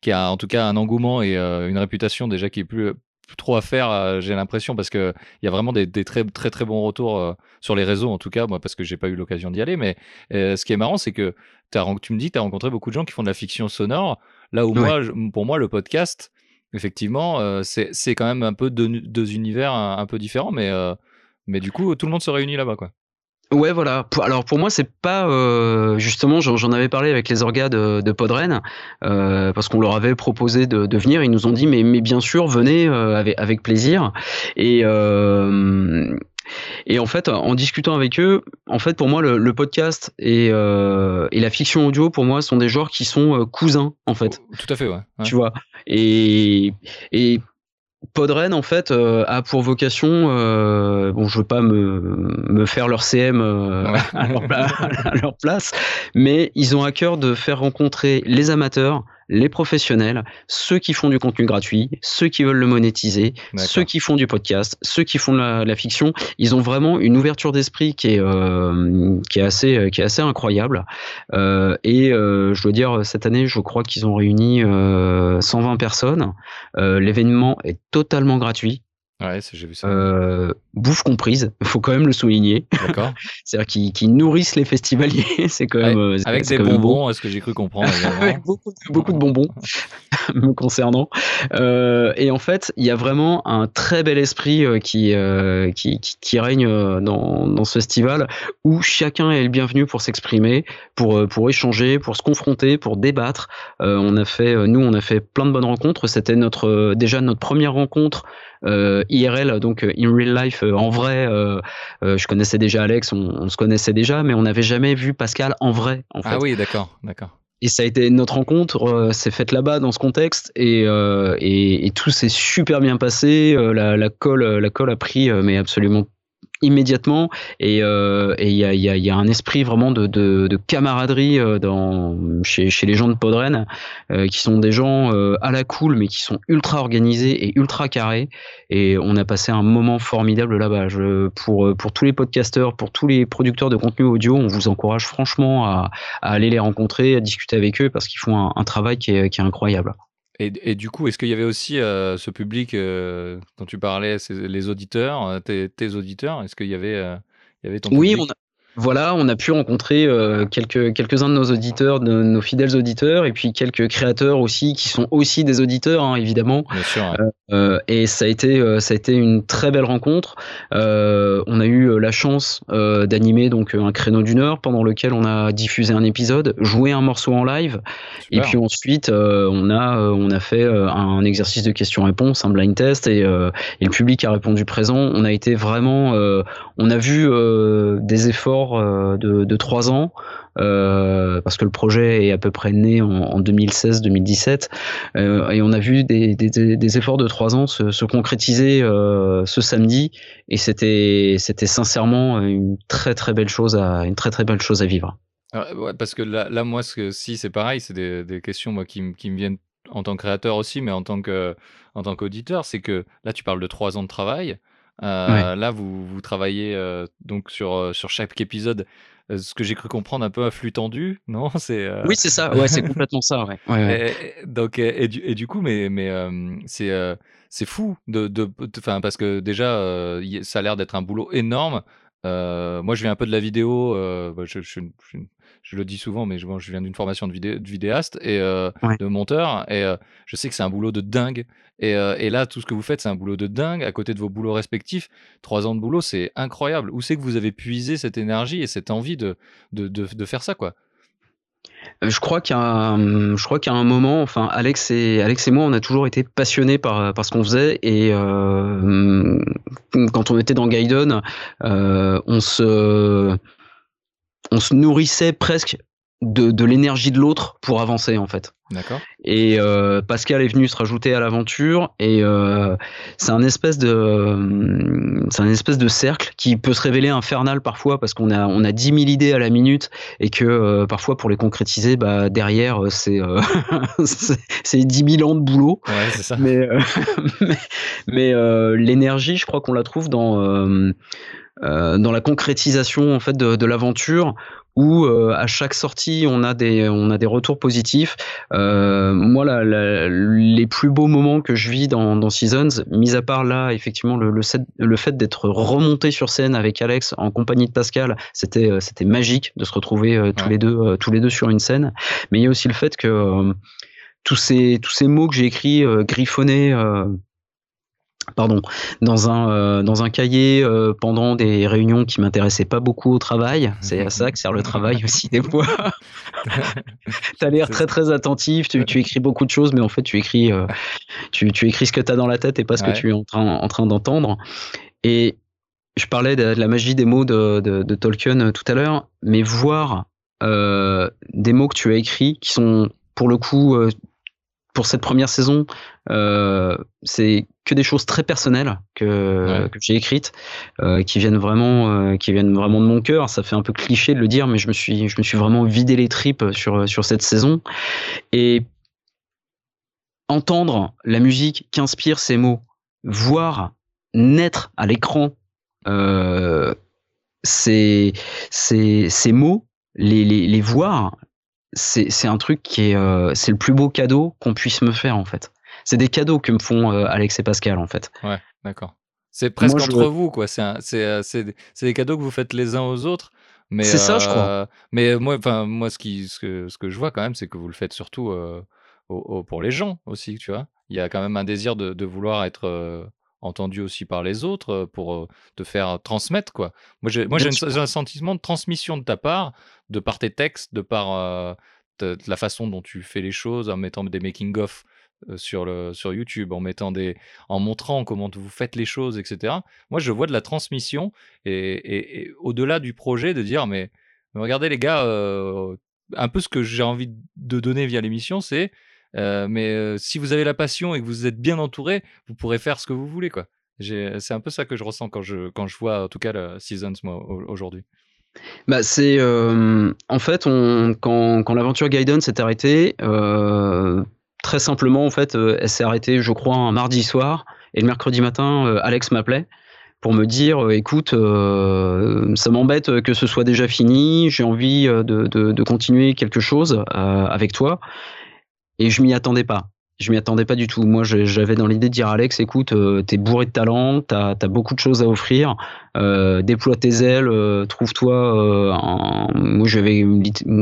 qui a en tout cas un engouement et une réputation déjà qui est plus, trop à faire, j'ai l'impression, parce que il y a vraiment des, des, très très très bons retours sur les réseaux, en tout cas, moi, parce que j'ai pas eu l'occasion d'y aller. Mais ce qui est marrant, c'est que as, tu me dis tu as rencontré beaucoup de gens qui font de la fiction sonore, là où moi, pour moi, le podcast effectivement, euh, c'est quand même un peu deux, univers un, peu différents, mais, euh, mais du coup, tout le monde se réunit là-bas, quoi. Ouais, voilà. Alors pour moi, c'est pas euh, justement. J'en avais parlé avec les orgas de, de Podren parce qu'on leur avait proposé de, de, venir. Ils nous ont dit mais, mais bien sûr, venez avec, avec plaisir. Et et en fait, en discutant avec eux, en fait, pour moi, le, podcast et, euh, et, la fiction audio, pour moi, sont des genres qui sont euh, cousins, en fait. Tout à fait, ouais. Tu vois. Et, et Podren, en fait, euh, a pour vocation, euh, bon, je veux pas me, me faire leur CM euh, à, leur, <laughs> à, leur, place, mais ils ont à cœur de faire rencontrer les amateurs, les professionnels, ceux qui font du contenu gratuit, ceux qui veulent le monétiser, ceux qui font du podcast, ceux qui font de la, fiction. Ils ont vraiment une ouverture d'esprit qui est euh, qui est assez qui est assez incroyable. Euh, et euh, je dois dire cette année, je crois qu'ils ont réuni 120 personnes. L'événement est totalement gratuit. Ouais, j'ai vu ça. Euh, bouffe comprise, il <laughs> faut quand même le souligner. D'accord. <laughs> C'est-à-dire qu'ils nourrissent les festivaliers, <laughs> c'est quand même. Euh, avec des bonbons, est-ce que j'ai cru comprendre Avec beaucoup, beaucoup, de bonbons me concernant. Euh, et en fait, il y a vraiment un très bel esprit qui, euh, qui, qui, qui, règne dans, dans ce festival où chacun est le bienvenu pour s'exprimer, pour, pour échanger, pour se confronter, pour débattre. on a fait, nous, on a fait plein de bonnes rencontres. C'était notre déjà notre première rencontre euh, IRL, donc euh, in real life, euh, en vrai. je connaissais déjà Alex, on, se connaissait déjà, mais on n'avait jamais vu Pascal en vrai. En ah oui, d'accord, d'accord. Et ça a été notre rencontre, s'est faite là-bas dans ce contexte et, et, et tout s'est super bien passé. la, la colle, la colle a pris, mais absolument immédiatement. Et euh, il y, a, y, a, y, a, un esprit vraiment de, de, de camaraderie euh, dans, chez, chez, les gens de Podren euh, qui sont des gens euh, à la cool mais qui sont ultra organisés et ultra carrés. Et on a passé un moment formidable là-bas. Pour, pour tous les podcasteurs pour tous les producteurs de contenu audio on vous encourage franchement à, à aller les rencontrer à discuter avec eux parce qu'ils font un, un, travail qui est, qui est incroyable et, et, du coup, est-ce qu'il y avait aussi euh, ce public euh, dont tu parlais, les auditeurs, euh, tes, tes auditeurs? Est-ce qu'il y avait, il y avait ton oui, public? Voilà, on a pu rencontrer euh, quelques quelques-uns de nos auditeurs, de nos fidèles auditeurs, et puis quelques créateurs aussi qui sont aussi des auditeurs, hein, évidemment. Bien sûr. Euh, euh, et ça a été ça a été une très belle rencontre. on a eu la chance d'animer donc un créneau d'une heure pendant lequel on a diffusé un épisode, joué un morceau en live, et puis ensuite on a on a fait un exercice de questions-réponses, un blind test, et, et, le public a répondu présent. On a été vraiment, on a vu des efforts euh, de, trois ans, euh, parce que le projet est à peu près né en, 2016-2017, euh, et on a vu des, efforts de trois ans se, concrétiser ce samedi, et c'était sincèrement une très très belle chose à une très très belle chose à vivre. parce que là, moi, si c'est pareil, c'est des, questions moi qui, me viennent en tant que créateur aussi, mais en tant qu'auditeur, c'est que là tu parles de trois ans de travail. Là, vous, vous travaillez donc sur, sur chaque épisode ce que j'ai cru comprendre un peu à flux tendu, <laughs> non? C'est oui, c'est ça. Ouais, c'est complètement ça. Ouais. ouais, Et, donc et, du, et, du, coup, mais mais c'est c'est fou de de enfin parce que déjà ça a l'air d'être un boulot énorme. Moi, je viens un peu de la vidéo. Bah, je, je, je, je le dis souvent, mais je, viens d'une formation de, vidéaste et euh, de monteur, et euh, je sais que c'est un boulot de dingue. Et, euh, et, là, tout ce que vous faites, c'est un boulot de dingue à côté de vos boulots respectifs. Trois ans de boulot, c'est incroyable. Où c'est que vous avez puisé cette énergie et cette envie de, de, de, faire ça, quoi? Je crois qu'à un, je crois qu'à un moment, enfin Alex et moi, on a toujours été passionnés par, ce qu'on faisait et quand on était dans Gaiden, se on se nourrissait presque de, de l'énergie de l'autre pour avancer en fait. D'accord. Et euh, Pascal est venu se rajouter à l'aventure et euh, c'est un espèce de c'est un espèce de cercle qui peut se révéler infernal parfois parce qu'on a on a 10 000 idées à la minute et que euh, parfois pour les concrétiser bah derrière <laughs> c'est c'est 10 000 ans de boulot. Ouais, c'est ça. Mais <laughs> mais, mais l'énergie je crois qu'on la trouve dans euh, dans la concrétisation en fait de, de l'aventure où euh, à chaque sortie on a des on a des retours positifs. Euh, moi, la, la, les plus beaux moments que je vis dans, dans Seasons, mis à part là, effectivement, le, le, le fait d'être remonté sur scène avec Alex en compagnie de Pascal, c'était euh, c'était magique de se retrouver euh, tous les deux tous les deux sur une scène. Mais il y a aussi le fait que tous ces tous ces mots que j'ai écrits griffonnés pardon, dans un euh, dans un cahier euh, pendant des réunions qui m'intéressaient pas beaucoup au travail. C'est à ça que sert le travail aussi des fois. <laughs> tu as l'air très très attentif, tu, tu, écris beaucoup de choses, mais en fait tu écris euh, tu, tu, écris ce que tu as dans la tête et pas ce que tu es en train en train d'entendre. Et je parlais de, la magie des mots de, de, de Tolkien tout à l'heure, mais voir des mots que tu as écrits qui sont pour le coup pour cette première saison, euh, c'est que des choses très personnelles que, que j'ai écrites, euh, qui viennent vraiment, euh, qui viennent vraiment de mon cœur. Ça fait un peu cliché de le dire, mais je me suis, je me suis vraiment vidé les tripes sur sur cette saison et entendre la musique qu'inspirent ces mots, voir naître à l'écran ces, ces, ces mots, les, les, les voir, c'est un truc qui est euh, c'est le plus beau cadeau qu'on puisse me faire en fait. C'est des cadeaux que me font euh, Alex et Pascal en fait. Ouais, d'accord. C'est presque entre vous quoi. C'est euh, des cadeaux que vous faites les uns aux autres. Mais c'est ça, je crois. Mais moi, enfin moi, ce qui ce que, ce que je vois quand même, c'est que vous le faites surtout pour les gens aussi, tu vois. Il y a quand même un désir de, de vouloir être entendu aussi par les autres pour te faire transmettre quoi. Moi j'ai moi j'ai un sentiment de transmission de ta part, de par tes textes, de par la façon dont tu fais les choses en mettant des making of sur le sur YouTube, en mettant des en montrant comment vous faites les choses, etc. Moi je vois de la transmission et, et, au-delà du projet de dire mais, regardez les gars, un peu ce que j'ai envie de donner via l'émission, c'est euh, mais euh, si vous avez la passion et que vous êtes bien entouré, vous pourrez faire ce que vous voulez, quoi. C'est un peu ça que je ressens quand je, quand je vois, en tout cas, la Seasons, aujourd'hui. Bah, c'est en fait quand, quand l'aventure Gaiden s'est arrêtée, très simplement en fait, elle s'est arrêtée, je crois, un mardi soir et le mercredi matin, Alex m'appelait pour me dire écoute, ça m'embête que ce soit déjà fini, j'ai envie de, de, continuer quelque chose avec toi. Et je m'y attendais pas. Je m'y attendais pas du tout. Moi, j'avais dans l'idée de dire Alex, écoute, euh, t'es bourré de talent, t'as as beaucoup de choses à offrir, euh, déploie tes ailes, euh, trouve-toi. Euh, moi, j'avais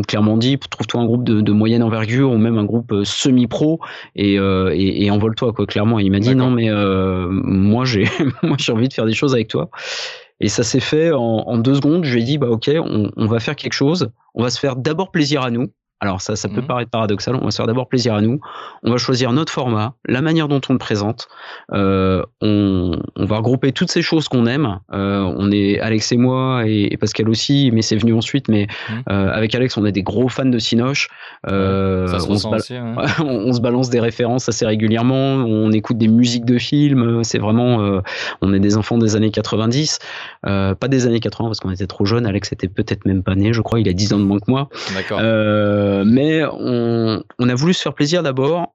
clairement dit, trouve-toi un groupe de, de, moyenne envergure ou même un groupe semi-pro et, et, et envole-toi quoi. Clairement, il m'a dit non, mais moi, j'ai <laughs> moi j'ai envie de faire des choses avec toi. Et ça s'est fait en, en, deux secondes. Je lui ai dit, bah ok, on, on va faire quelque chose. On va se faire d'abord plaisir à nous. Alors ça, ça peut mmh. paraître paradoxal. On va se faire d'abord plaisir à nous. On va choisir notre format, la manière dont on le présente. Euh, on, on, va regrouper toutes ces choses qu'on aime. Euh, on est Alex et moi et, Pascal aussi, mais c'est venu ensuite. Mais mmh. euh, avec Alex, on est des gros fans de Cinoche. Ça se on, se aussi, <laughs> on, se balance des références assez régulièrement. On écoute des musiques de films. C'est vraiment, on est des enfants des années 90, euh, pas des années 80 parce qu'on était trop jeunes. Alex était peut-être même pas né, je crois. Il a 10 ans de moins que moi. D'accord. Euh, mais on, on, a voulu se faire plaisir d'abord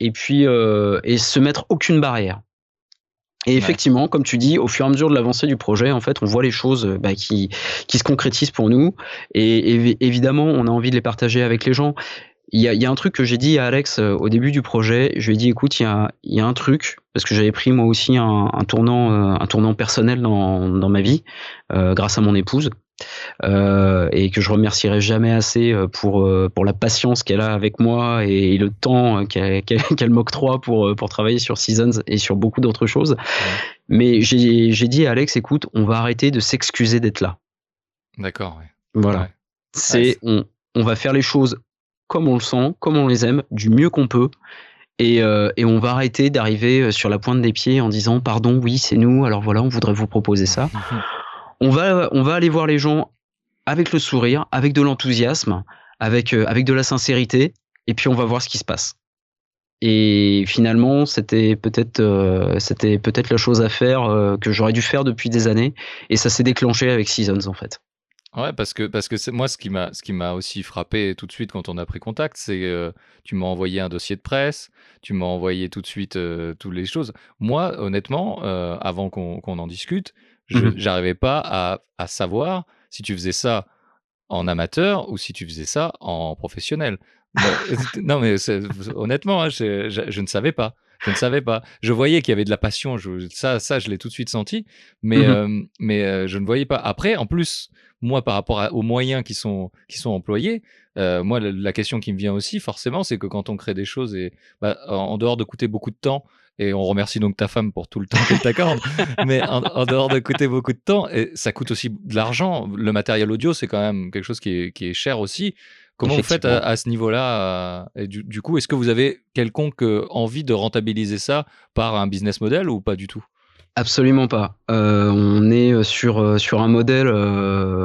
et puis euh, et se mettre aucune barrière. Et effectivement, comme tu dis, au fur et à mesure de l'avancée du projet, en fait, on voit les choses bah, qui, qui se concrétisent pour nous. Et, évidemment, on a envie de les partager avec les gens. Il y a, y a, un truc que j'ai dit à Alex euh, au début du projet. Je lui ai dit, écoute, il y a, y a, un truc parce que j'avais pris moi aussi un, un tournant, euh, un tournant personnel dans, dans ma vie euh, grâce à mon épouse. Euh, et que je remercierai jamais assez euh, pour euh, pour la patience qu'elle a avec moi et, le temps qu'elle <laughs> qu m'octroie pour pour travailler sur Seasons et sur beaucoup d'autres choses. Mais j'ai dit à Alex, écoute, on va arrêter de s'excuser d'être là. D'accord. Voilà. C'est on on va faire les choses comme on le sent, comme on les aime, du mieux qu'on peut. Et, et, on va arrêter d'arriver sur la pointe des pieds en disant pardon, oui, c'est nous, alors voilà, on voudrait vous proposer ça. <laughs> on va, on va aller voir les gens avec le sourire, avec de l'enthousiasme, avec, euh, avec de la sincérité, et puis on va voir ce qui se passe. Et finalement, c'était peut-être euh, peut-être la chose à faire euh, que j'aurais dû faire depuis des années, et ça s'est déclenché avec Seasons en fait. Ouais, parce que parce que moi ce qui m'a aussi frappé tout de suite quand on a pris contact, c'est tu m'as envoyé un dossier de presse, tu m'as envoyé tout de suite toutes les choses. Moi, honnêtement, avant qu'on en discute, je mmh pas à, savoir si tu faisais ça en amateur ou si tu faisais ça en professionnel. <laughs> non, mais honnêtement, hein, je, ne savais pas. Je ne savais pas. Je voyais qu'il y avait de la passion. ça, ça, je l'ai tout de suite senti. Mais, mmh euh, mais euh, je ne voyais pas. Après, en plus, moi, par rapport aux moyens qui sont, qui sont employés, euh, moi, la, question qui me vient aussi, forcément, c'est que quand on crée des choses, et bah, en dehors de coûter beaucoup de temps, et on remercie donc ta femme pour tout le temps qu'elle t'accorde. <laughs> Mais en, dehors de coûter beaucoup de temps, et ça coûte aussi de l'argent. Le matériel audio, c'est quand même quelque chose qui est, qui est cher aussi. Comment vous faites à, ce niveau-là euh, Et du, coup, est-ce que vous avez quelconque euh, envie de rentabiliser ça par un business model ou pas du tout? Absolument pas. Euh, on est euh, sur, euh, sur un modèle,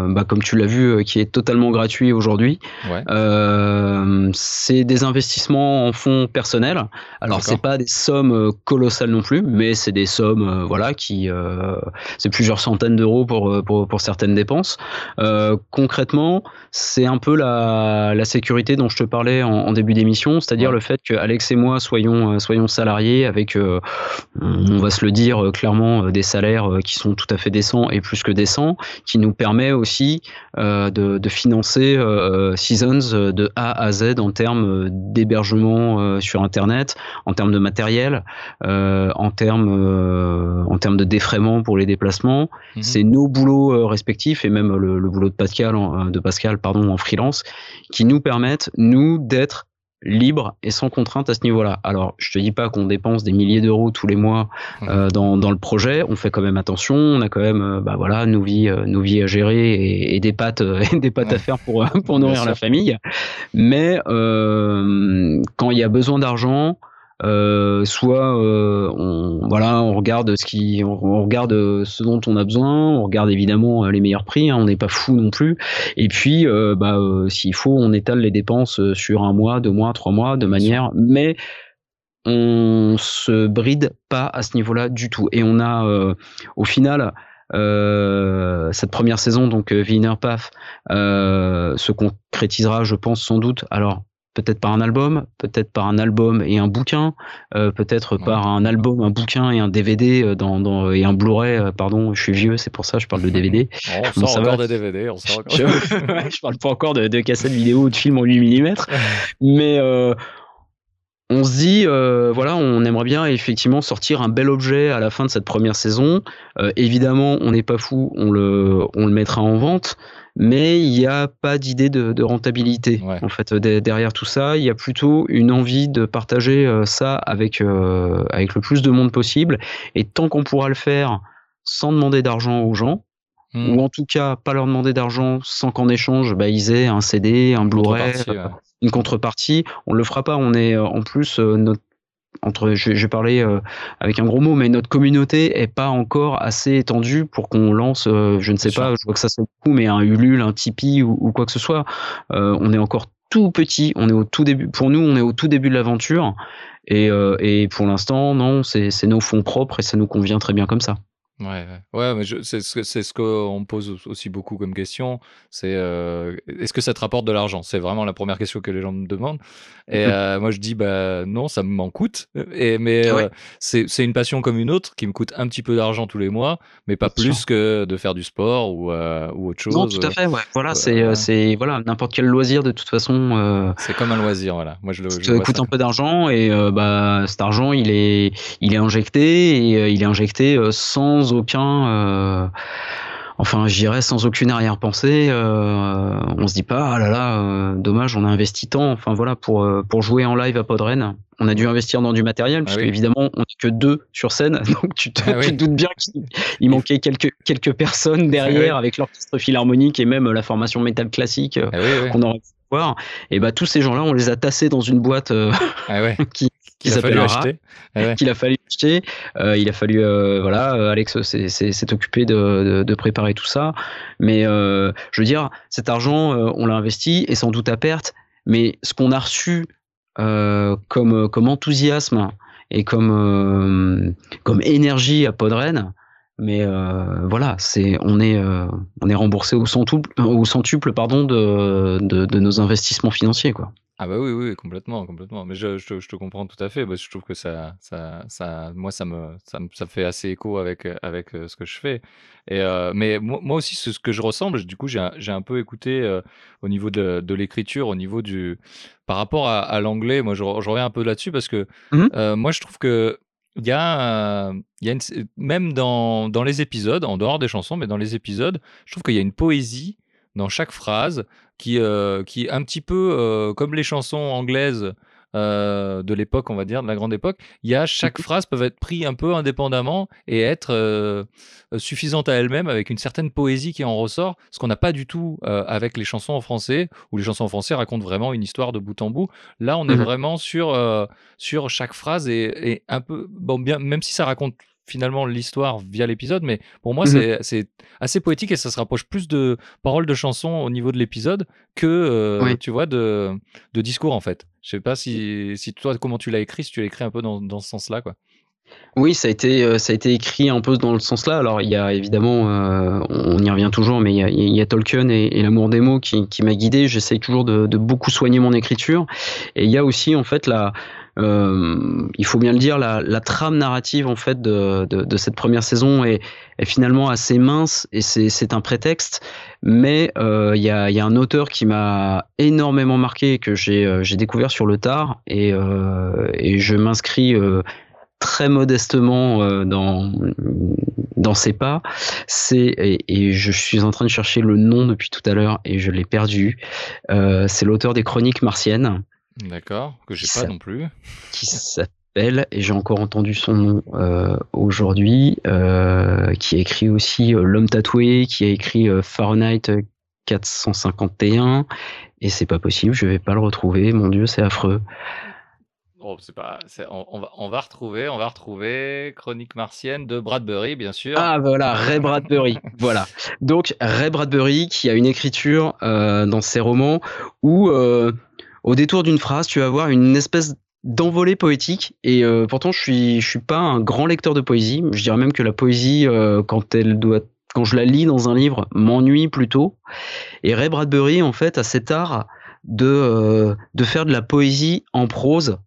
bah, comme tu l'as vu, qui est totalement gratuit aujourd'hui. c'est des investissements en fonds personnels. Alors c'est pas des sommes colossales non plus, mais c'est des sommes, voilà, qui c'est plusieurs centaines d'euros pour, pour, pour certaines dépenses. concrètement, c'est un peu la, la sécurité dont je te parlais en, début d'émission, c'est-à-dire le fait que Alex et moi soyons soyons salariés avec, on va se le dire clairement euh, des salaires euh, qui sont tout à fait décents et plus que décents, qui nous permet aussi euh, de, financer Seasons de A à Z en termes d'hébergement sur Internet, en termes de matériel, en termes en termes de défraiement pour les déplacements. Mhm. C'est nos boulots respectifs et même le, le boulot de Pascal, de Pascal pardon, en freelance, qui nous permettent nous d'être libre et sans contrainte à ce niveau-là. Alors, je te dis pas qu'on dépense des milliers d'euros tous les mois euh, dans, dans, le projet. On fait quand même attention. On a quand même, euh, bah voilà, nos vies, euh, nos vies à gérer et, et des pâtes, des pâtes à faire pour pour nourrir la famille. Mais quand il y a besoin d'argent, euh, soit euh, on voilà on regarde ce qui on, regarde ce dont on a besoin. On regarde évidemment euh, les meilleurs prix hein, on n'est pas fou non plus. Et puis bah s'il faut on étale les dépenses sur un mois deux mois trois mois de manière mais on se bride pas à ce niveau-là du tout. Et on a au final euh, cette première saison, donc Wiener Path, euh, se concrétisera, je pense, sans doute. Alors, peut-être par un album, peut-être par un album et un bouquin, euh, peut-être par un album, un bouquin et un DVD euh, dans, dans, et un Blu-ray. Euh, pardon, je suis vieux, c'est pour ça je parle de DVD. <laughs> on sort encore des DVD, on sort encore. je, <laughs> je parle pas encore de, de cassettes vidéo ou de films en 8 mm, mais on se dit, voilà, on aimerait bien effectivement sortir un bel objet à la fin de cette première saison. évidemment, on n'est pas fou, on le, on le mettra en vente mais il n'y a pas d'idée de, rentabilité en fait derrière tout ça. Il y a plutôt une envie de partager euh, ça avec euh, avec le plus de monde possible. Et tant qu'on pourra le faire sans demander d'argent aux gens, hmm. ou en tout cas pas leur demander d'argent sans qu'en échange bah, ils aient un CD, un Blu-ray, une contrepartie, on le fera pas. On est euh, en plus notre entre, je, je parlais euh, avec un gros mot, mais notre communauté est pas encore assez étendue pour qu'on lance, euh, je ne sais pas, je vois que ça c'est beaucoup, mais un Ulule, un Tipeee ou, quoi que ce soit. Euh, on est encore tout petit, on est au tout début. Pour nous, on est au tout début de l'aventure, et, et pour l'instant, non, c'est nos fonds propres et ça nous convient très bien comme ça. Ouais, ouais. Ouais, mais je c'est ce que c'est ce qu'on me pose aussi beaucoup comme question, c'est, est-ce que ça te rapporte de l'argent? C'est vraiment la première question que les gens me demandent et <laughs> moi je dis: «Bah, non, ça m'en coûte» et mais Ouais, c'est c'est une passion comme une autre qui me coûte un petit peu d'argent tous les mois, mais pas bien sûr. plus que de faire du sport ou heu, ou autre Non, chose, tout à fait, ouais. Voilà, c'est, voilà. c'est voilà, n'importe quel loisir de toute façon, C'est comme un loisir, voilà. Moi je le je te vois coûte ça un comme peu d'argent et bah, cet argent il est il est injecté et il est injecté, sans aucun, heu, enfin, je dirais sans aucune arrière-pensée, heu, on se dit pas: «Ah là là, heu, dommage, on a investi tant», enfin voilà, pour, pour jouer en live à Podren. On a dû investir dans du matériel Ah puisque oui. évidemment on n'est que 2 sur scène, <laughs> donc tu te Ah tu oui. te doutes bien qu'il manquait quelques quelques personnes derrière avec l'orchestre philharmonique et même la formation métal classique, Ah oui, qu'on aurait pu voir et bah, tous ces gens-là, on les a tassés dans une boîte, Ah <laughs> qui Qu'il a fallu acheter. Ah ouais. qu'il a fallu acheter. Il a fallu, heu, voilà, heu, Alex s'est s'est occupé de de de préparer tout ça. Mais, je veux dire, cet argent, on l'a investi et sans doute à perte, mais ce qu'on a reçu, comme, comme enthousiasme et comme, énergie à Podren, mais, voilà, c'est on est, heu, on est remboursé au centuple au centuple pardon de de de nos investissements financiers, quoi. Ah bah, oui, oui, complètement, complètement. Mais je je te je te comprends tout à fait. Bah, je trouve que ça ça ça moi, ça me ça me ça fait assez écho avec, heu, avec, heu, ce que je fais et heu, mais moi moi aussi, c'est ce que je ressemble. Du coup, j'ai un j'ai un peu écouté, heu, au niveau de de l'écriture, au niveau du par rapport à à l'anglais, moi, je re je reviens un peu là-dessus parce que, Mmh mh. heu, moi, je trouve qu'il y a, heu, il y a une c même dans dans les épisodes, en dehors des chansons, mais dans les épisodes, je trouve qu'il y a une poésie dans chaque phrase qui, heu, qui est un petit peu, heu, comme les chansons anglaises, heu, de l'époque, on va dire, de la grande époque. Il y a chaque Mmh phrase peuvent être pris un peu indépendamment et être, heu, suffisantes à elles-mêmes avec une certaine poésie qui en ressort, ce qu'on n'a pas du tout, avec les chansons en français, où les chansons en français racontent vraiment une histoire de bout en bout. Là, on est Mmh mh. vraiment sur, sur chaque phrase et et un peu bon, bien même si ça raconte finalement l'histoire via l'épisode, mais pour moi, Mmh c'est assez poétique et ça se rapproche plus de paroles de chansons au niveau de l'épisode que, Oui. tu vois, de de discours, en fait. Je sais pas si si toi, comment tu l'as écrit, si tu l'as écrit un peu dans dans ce sens-là, quoi? Oui, ça a été, heu, ça a été écrit un peu dans le sens-là. Alors il y a évidemment, heu, on y revient toujours, mais il y a Tolkien et l'amour des mots qui qui m'a guidé. J'essaye toujours de beaucoup soigner mon écriture et il y a aussi en fait la hem, il faut bien le dire, la trame narrative en fait de de cette première saison est finalement assez mince et c'est un prétexte. Mais, il y a y a un auteur qui m'a énormément marqué et que j'ai, découvert sur le tard et et je m'inscris, très modestement euh, dans dans ses pas. C'est et, et je suis en train de chercher le nom depuis tout à l'heure et je l'ai perdu. Euh, c'est l'auteur des Chroniques martiennes D'accord, que j'ai pas non plus. qui s'appelle et j'ai encore entendu son nom euh, aujourd'hui, euh, qui a écrit aussi L'homme tatoué, qui a écrit Fahrenheit 451 et c'est pas possible, je vais pas le retrouver. Mon Dieu, c'est affreux. Oh, c'est pas c'est on on va on va retrouver on va retrouver Chronique martienne de Bradbury, bien sûr. Ah voilà, Ray Bradbury. <laughs> Voilà. Donc Ray Bradbury qui a une écriture euh, dans ses romans où euh, au détour d'une phrase, tu vas avoir une espèce d'envolée poétique et euh, pourtant je suis je suis pas un grand lecteur de poésie, je dirais même que la poésie quand elle doit quand je la lis dans un livre m'ennuie plutôt et Ray Bradbury en fait a cet art de de faire de la poésie en prose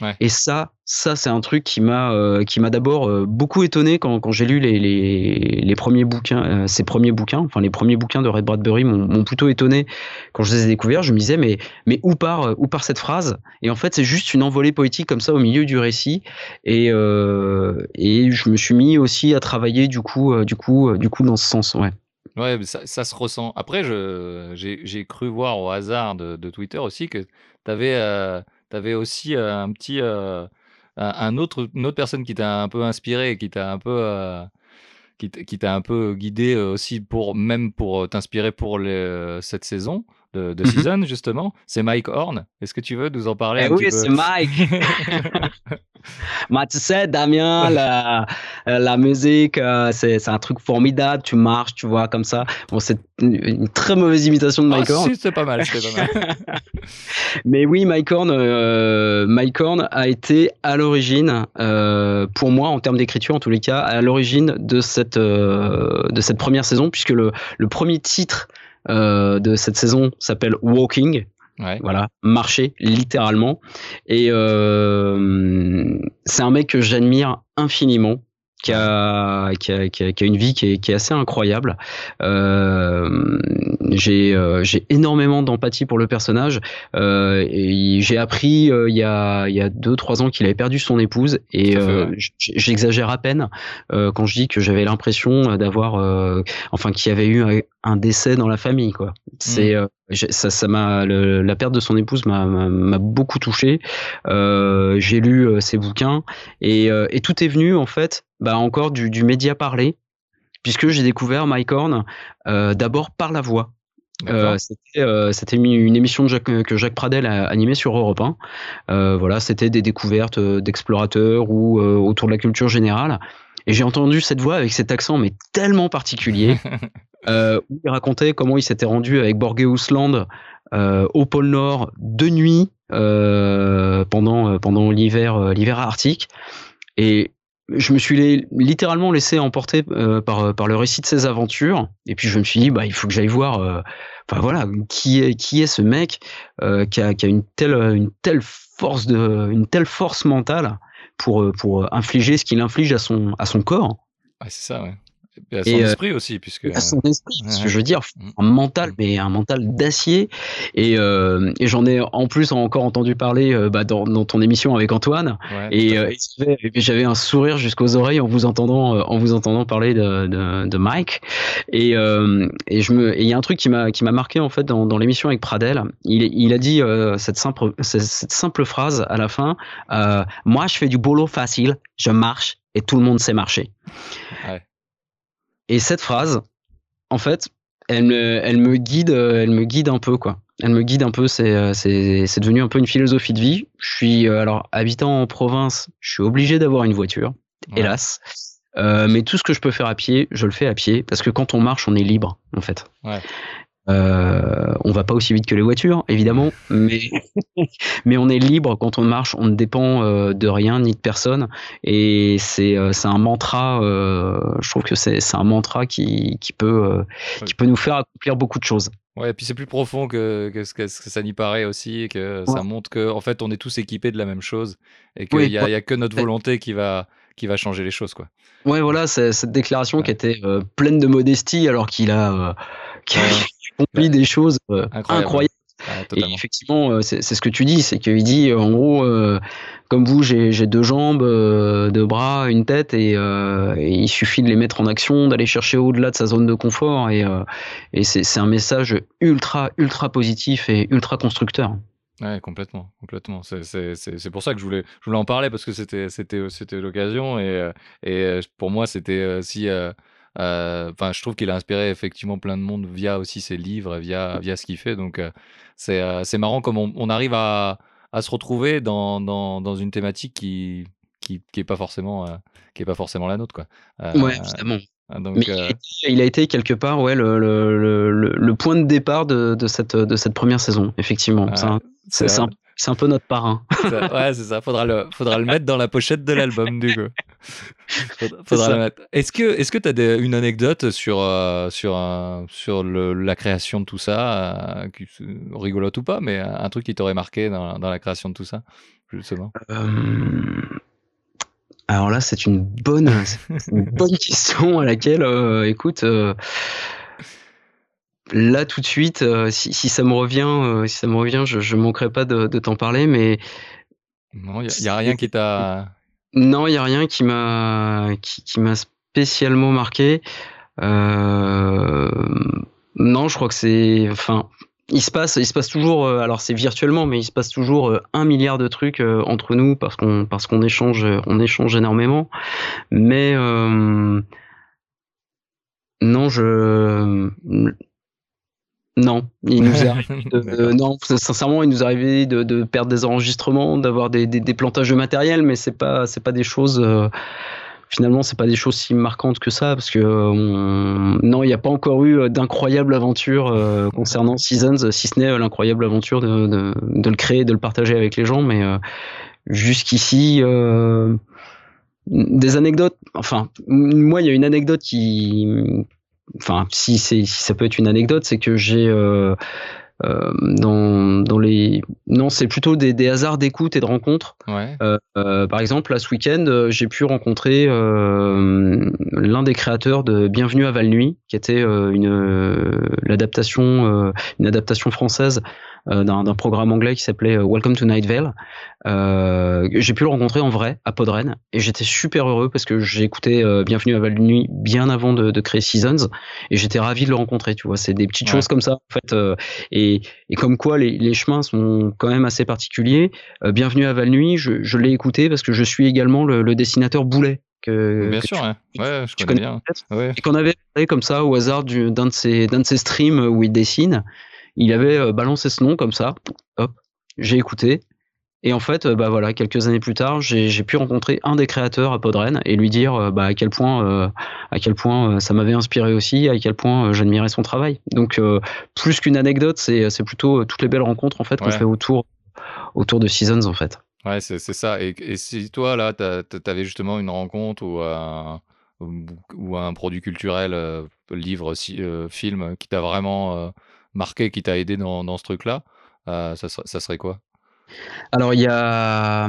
Ouais. et ça, ça c'est un truc qui m'a euh, qui m'a d'abord euh, beaucoup étonné quand, quand j'ai lu les, les, les premiers bouquins, euh, ces premiers bouquins, enfin les premiers bouquins de Red Bradbury m'ont plutôt étonné quand je les ai découverts. Je me disais mais mais où part où part cette phrase? Et en fait c'est juste une envolée poétique comme ça au milieu du récit. Et euh, et je me suis mis aussi à travailler du coup euh, du coup euh, du coup dans ce sens. Ouais. Ouais, mais ça ça se ressent. Après je j'ai j'ai cru voir au hasard de de Twitter aussi que tu avais, tu avais aussi, un petit, un autre une autre personne qui t'a un peu inspiré qui t'a un peu, qui t'a un peu guidé, aussi pour même pour, t'inspirer pour cette saison de de Mhm. Season justement, c'est Mike Horn. Est-ce que tu veux nous en parler Eh un petit oui, c'est Mike. <laughs> Bah, tu sais, Damien, la, euh, la musique, euh, c'est, c'est un truc formidable. Tu marches, tu vois, comme ça. Bon, c'est une, une très mauvaise imitation de Ah Mike Horn. si, c'était pas mal, pas mal. <laughs> mais oui, Mike Horn, euh, Mike Horn a été à l'origine, euh, pour moi, en termes d'écriture en tous les cas, à l'origine de cette euh, de cette première saison, puisque le, le premier titre euh, de cette saison s'appelle Walking. Ouais. Voilà, marcher littéralement. Et euh, c'est un mec que j'admire infiniment. Qui a, qui, a, qui, a, qui a une vie qui est, qui est assez incroyable. Euh, j'ai euh, j'ai énormément d'empathie pour le personnage. Euh, et j'ai appris euh, il y a il y a deux trois ans qu'il avait perdu son épouse et j'exagère à peine quand je dis que j'avais l'impression d'avoir enfin qu'il y avait eu un, un décès dans la famille quoi. C'est j'ai- ça ça m'a la perte de son épouse m'a beaucoup touché. Euh, j'ai lu euh, ses bouquins et, euh, et tout est venu en fait bah encore du, du média parlé puisque j'ai découvert Mike Horn d'abord par la voix. Euh, c'était euh, c'était une émission de Jacques, que Jacques Pradel a animée sur Europe 1. Euh, voilà, c'était des découvertes d'explorateurs ou autour de la culture générale. Et j'ai entendu cette voix avec cet accent mais tellement particulier <laughs> où il racontait comment il s'était rendu avec Borgeus Land euh, au pôle Nord de nuit pendant pendant l'hiver l'hiver arctique et je me suis li- littéralement laissé emporter euh, par par le récit de ses aventures et puis je me suis dit bah il faut que j'aille voir euh, enfin voilà qui est ce mec euh, qui a une telle force mentale pour euh, infliger ce qu'il inflige à son à son corps Ouais, c'est ça, ouais. Et à son Et, euh, esprit aussi, puisque. à son esprit. Parce que je veux dire, Mm. un mental, mais un mental d'acier. Et, euh, et j'en ai en plus encore entendu parler euh, bah, dans, dans ton émission avec Antoine. Ouais, Et, euh, j'avais- un sourire jusqu'aux oreilles en vous entendant, en vous entendant parler de, de, de Mike. Et, et je me, et il y a un truc qui m'a, qui m'a marqué en fait dans, dans l'émission avec Pradel. Il, il a dit cette simple, cette, simple phrase à la fin. Moi, je fais du boulot facile, je marche et tout le monde sait marcher. Ouais. Et cette phrase, en fait, elle me, elle me guide, euh, elle me guide un peu quoi. Elle me guide un peu. C'est, euh, c'est, c'est devenu un peu une philosophie de vie. Je suis euh, alors habitant en province, je suis obligé d'avoir une voiture, Ouais. hélas. Euh, mais tout ce que je peux faire à pied, je le fais à pied parce que quand on marche, on est libre en fait. Ouais. Euh, on va pas aussi vite que les voitures, évidemment, mais <laughs> mais on est libre quand on marche. On ne dépend euh, de rien ni de personne, et c'est euh, c'est un mantra. euh, je trouve que c'est c'est un mantra qui qui peut euh, qui peut nous faire accomplir beaucoup de choses. Ouais, et puis c'est plus profond que, que, ce que ça n'y paraît aussi, et que ça montre que en fait on est tous équipés de la même chose et qu'il Oui, y, a, y a que notre volonté qui va qui va changer les choses quoi. Ouais, voilà, cette déclaration qui était euh, pleine de modestie alors qu'il a <laughs> euh, qu'il a Ouais. accompli des choses euh, Incroyable. incroyables. Et effectivement, euh, c'est ce que tu dis, c'est qu'il dit, euh, en gros, euh, comme vous, j'ai deux jambes, euh, deux bras, une tête, et, euh, et il suffit de les mettre en action, d'aller chercher au-delà de sa zone de confort, et, et c'est un message ultra, ultra positif et ultra constructeur. Ouais, complètement, complètement. C'est pour ça que je voulais je voulais en parler parce que c'était l'occasion et et pour moi c'était si enfin je trouve qu'il a inspiré effectivement plein de monde via aussi ses livres via via ce qu'il fait donc euh, c'est euh, c'est marrant comme on, on arrive à à se retrouver dans dans dans une thématique qui qui qui est pas forcément euh, qui est pas forcément la nôtre quoi. Euh, Ouais, évidemment. donc Mais il euh, a, été, il a été quelque part, ouais, le, le, le, le- point de départ de, de cette, de cette première saison, effectivement. ouais, C'est un, c'est- un, peu notre parrain. <laughs> Ouais, c'est ça. Faudra le, faudra le mettre dans la pochette de l'album, du coup. <laughs> Faudra, le mettre. Est-ce que, est-ce que t'as des- une anecdote sur, euh, sur, un- sur le, la création de tout ça, euh, qui- rigolote ou pas, mais un truc qui t'aurait marqué dans, dans la création de tout ça, justement? Euh, Alors là, c'est une bonne, une bonne <laughs> question à laquelle, euh, écoute, euh, là tout de suite, euh, si, si ça me revient, euh, si ça me revient, je, je manquerai pas de, de t'en parler, mais Non, il y, a rien qui t'a. non, il y a rien qui m'a, qui, qui m'a spécialement marqué. Euh, non, je crois que c'est, enfin, il se passe, il se passe toujours, alors c'est virtuellement, mais il se passe toujours un milliard de trucs entre nous parce qu'on, parce qu'on échange, on échange énormément. Mais non, je, non, il nous est arrivé de- D'accord. non, sincèrement, il nous est arrivé de, de perdre des enregistrements, d'avoir des, des, des plantages de matériel, mais c'est pas, c'est pas des choses. euh, finalement, c'est pas des choses si marquantes que ça, parce que non, il n'y a pas encore eu d'incroyables aventures concernant Seasons, si ce n'est l'incroyable aventure de, de, de, le créer, de le partager avec les gens, mais jusqu'ici des anecdotes. Enfin, moi, il y a une anecdote qui, enfin, si ça peut être une anecdote, c'est que j'ai euh, euh, dans, dans les non c'est plutôt des, des hasards d'écoute et de rencontres ouais. euh, euh par exemple là ce week-end euh, j'ai pu rencontrer l'un des créateurs de Bienvenue à Val-Nuit qui était une l'adaptation une adaptation française d'un programme anglais qui s'appelait euh, Welcome to Night Vale. Euh, j'ai pu le rencontrer en vrai à Podren et j'étais super heureux parce que j'ai écouté Bienvenue à Val Nuit bien avant de, de, créer Seasons et j'étais ravi de le rencontrer. Tu vois, c'est des petites choses comme ça en fait et, et, comme quoi les, les, chemins sont quand même assez particuliers. Bienvenue à Val Nuit, je, je l'ai écouté parce que je suis également le, le dessinateur Boulet que, bien sûr, tu, ouais. je connais, bien. Ouais. Et qu'on avait comme ça au hasard d'un de ses d'un de ses streams où il dessine il avait euh, balancé ce nom comme ça, hop, j'ai écouté. Et en fait, euh, bah voilà, quelques années plus tard, j'ai pu rencontrer un des créateurs à Podren et lui dire euh, bah, à quel point, à quel point ça m'avait inspiré aussi, à quel point j'admirais son travail. Donc, plus qu'une anecdote, c'est plutôt toutes les belles rencontres en fait qu'on fait autour, autour de Seasons en fait. Ouais, c'est ça. Et, et, si toi là, t'avais justement une rencontre ou un, ou un produit culturel, livre, film, qui t'a vraiment marqué qui t'a aidé dans, ce truc-là, euh, ça, serait quoi? Alors, il y a.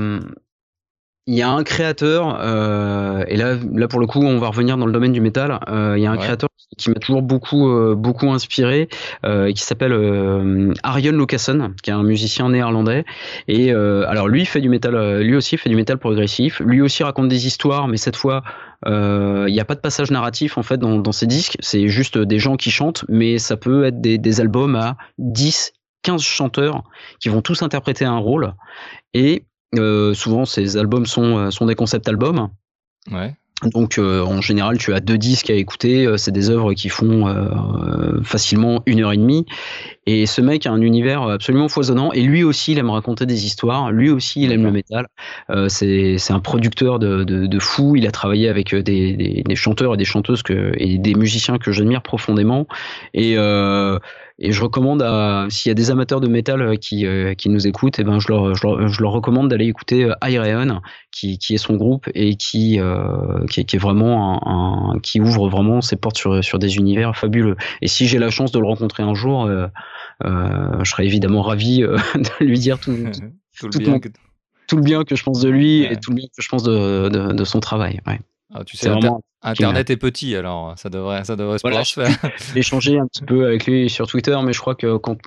Il y a un créateur, euh, et là, là pour le coup, on va revenir dans le domaine du métal. Euh, il y a un créateur qui, m'a toujours beaucoup, euh, beaucoup inspiré, euh, qui s'appelle euh, Arion Lucassen, qui est un musicien néerlandais. Et alors lui fait du métal, lui aussi fait du métal progressif. Lui aussi raconte des histoires, mais cette fois, il n'y a pas de passage narratif en fait dans, dans ses disques. C'est juste des gens qui chantent, mais ça peut être des, des albums à 10, 15 chanteurs qui vont tous interpréter un rôle. Et euh, souvent, ces albums sont, euh, sont des concept albums. Ouais. Donc euh, en général, tu as deux disques à écouter. c'est des œuvres qui font facilement une heure et demie. Et ce mec a un univers absolument foisonnant. Et lui aussi, il aime raconter des histoires. Lui aussi, il aime le métal. c'est un producteur de, de, de, fou. Il a travaillé avec des, des, des, chanteurs et des chanteuses que, et des musiciens que j'admire profondément. Et et je recommande à s'il y a des amateurs de métal euh, qui, euh, qui nous écoutent, et eh ben je leur, je leur, je leur recommande d'aller écouter euh, Ireon, qui, qui est son groupe et qui, euh, qui, qui, est vraiment un, un, qui ouvre vraiment ses portes sur, sur des univers fabuleux. Et si j'ai la chance de le rencontrer un jour, euh, euh, je serais évidemment ravi <laughs> de lui dire tout, <laughs> tout, tout, le bien que... tout, le bien que je pense de lui ouais. et tout le bien que je pense de, de, de son travail. Ouais. Ah, tu sais, Internet est petit, alors ça devrait, ça devrait voilà, se faire. <laughs> J'ai échangé un petit peu avec lui sur Twitter, mais je crois que quand.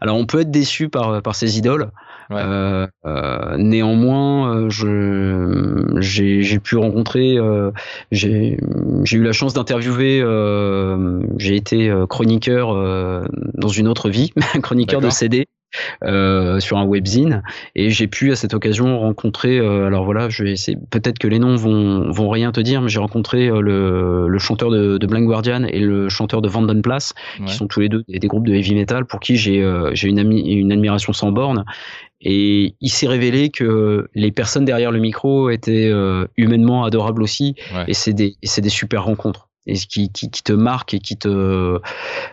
Alors, on peut être déçu par, par ses idoles. Ouais. Euh, euh, néanmoins, je j'ai pu rencontrer, euh, j'ai eu la chance d'interviewer, euh, j'ai été chroniqueur euh, dans une autre vie, <laughs> chroniqueur de CD. Euh, sur un webzine et j'ai pu à cette occasion rencontrer euh, alors voilà je vais essayer peut-être que les noms vont vont rien te dire mais j'ai rencontré euh, le, le chanteur de, de Blind Guardian et le chanteur de Vanden Place ouais. qui sont tous les deux des, des groupes de heavy metal pour qui j'ai euh, j'ai une, ami, une admiration sans borne et il s'est révélé que les personnes derrière le micro étaient humainement adorables aussi ouais. et c'est des c'est des super rencontres et qui, qui, qui, te marque et qui te euh,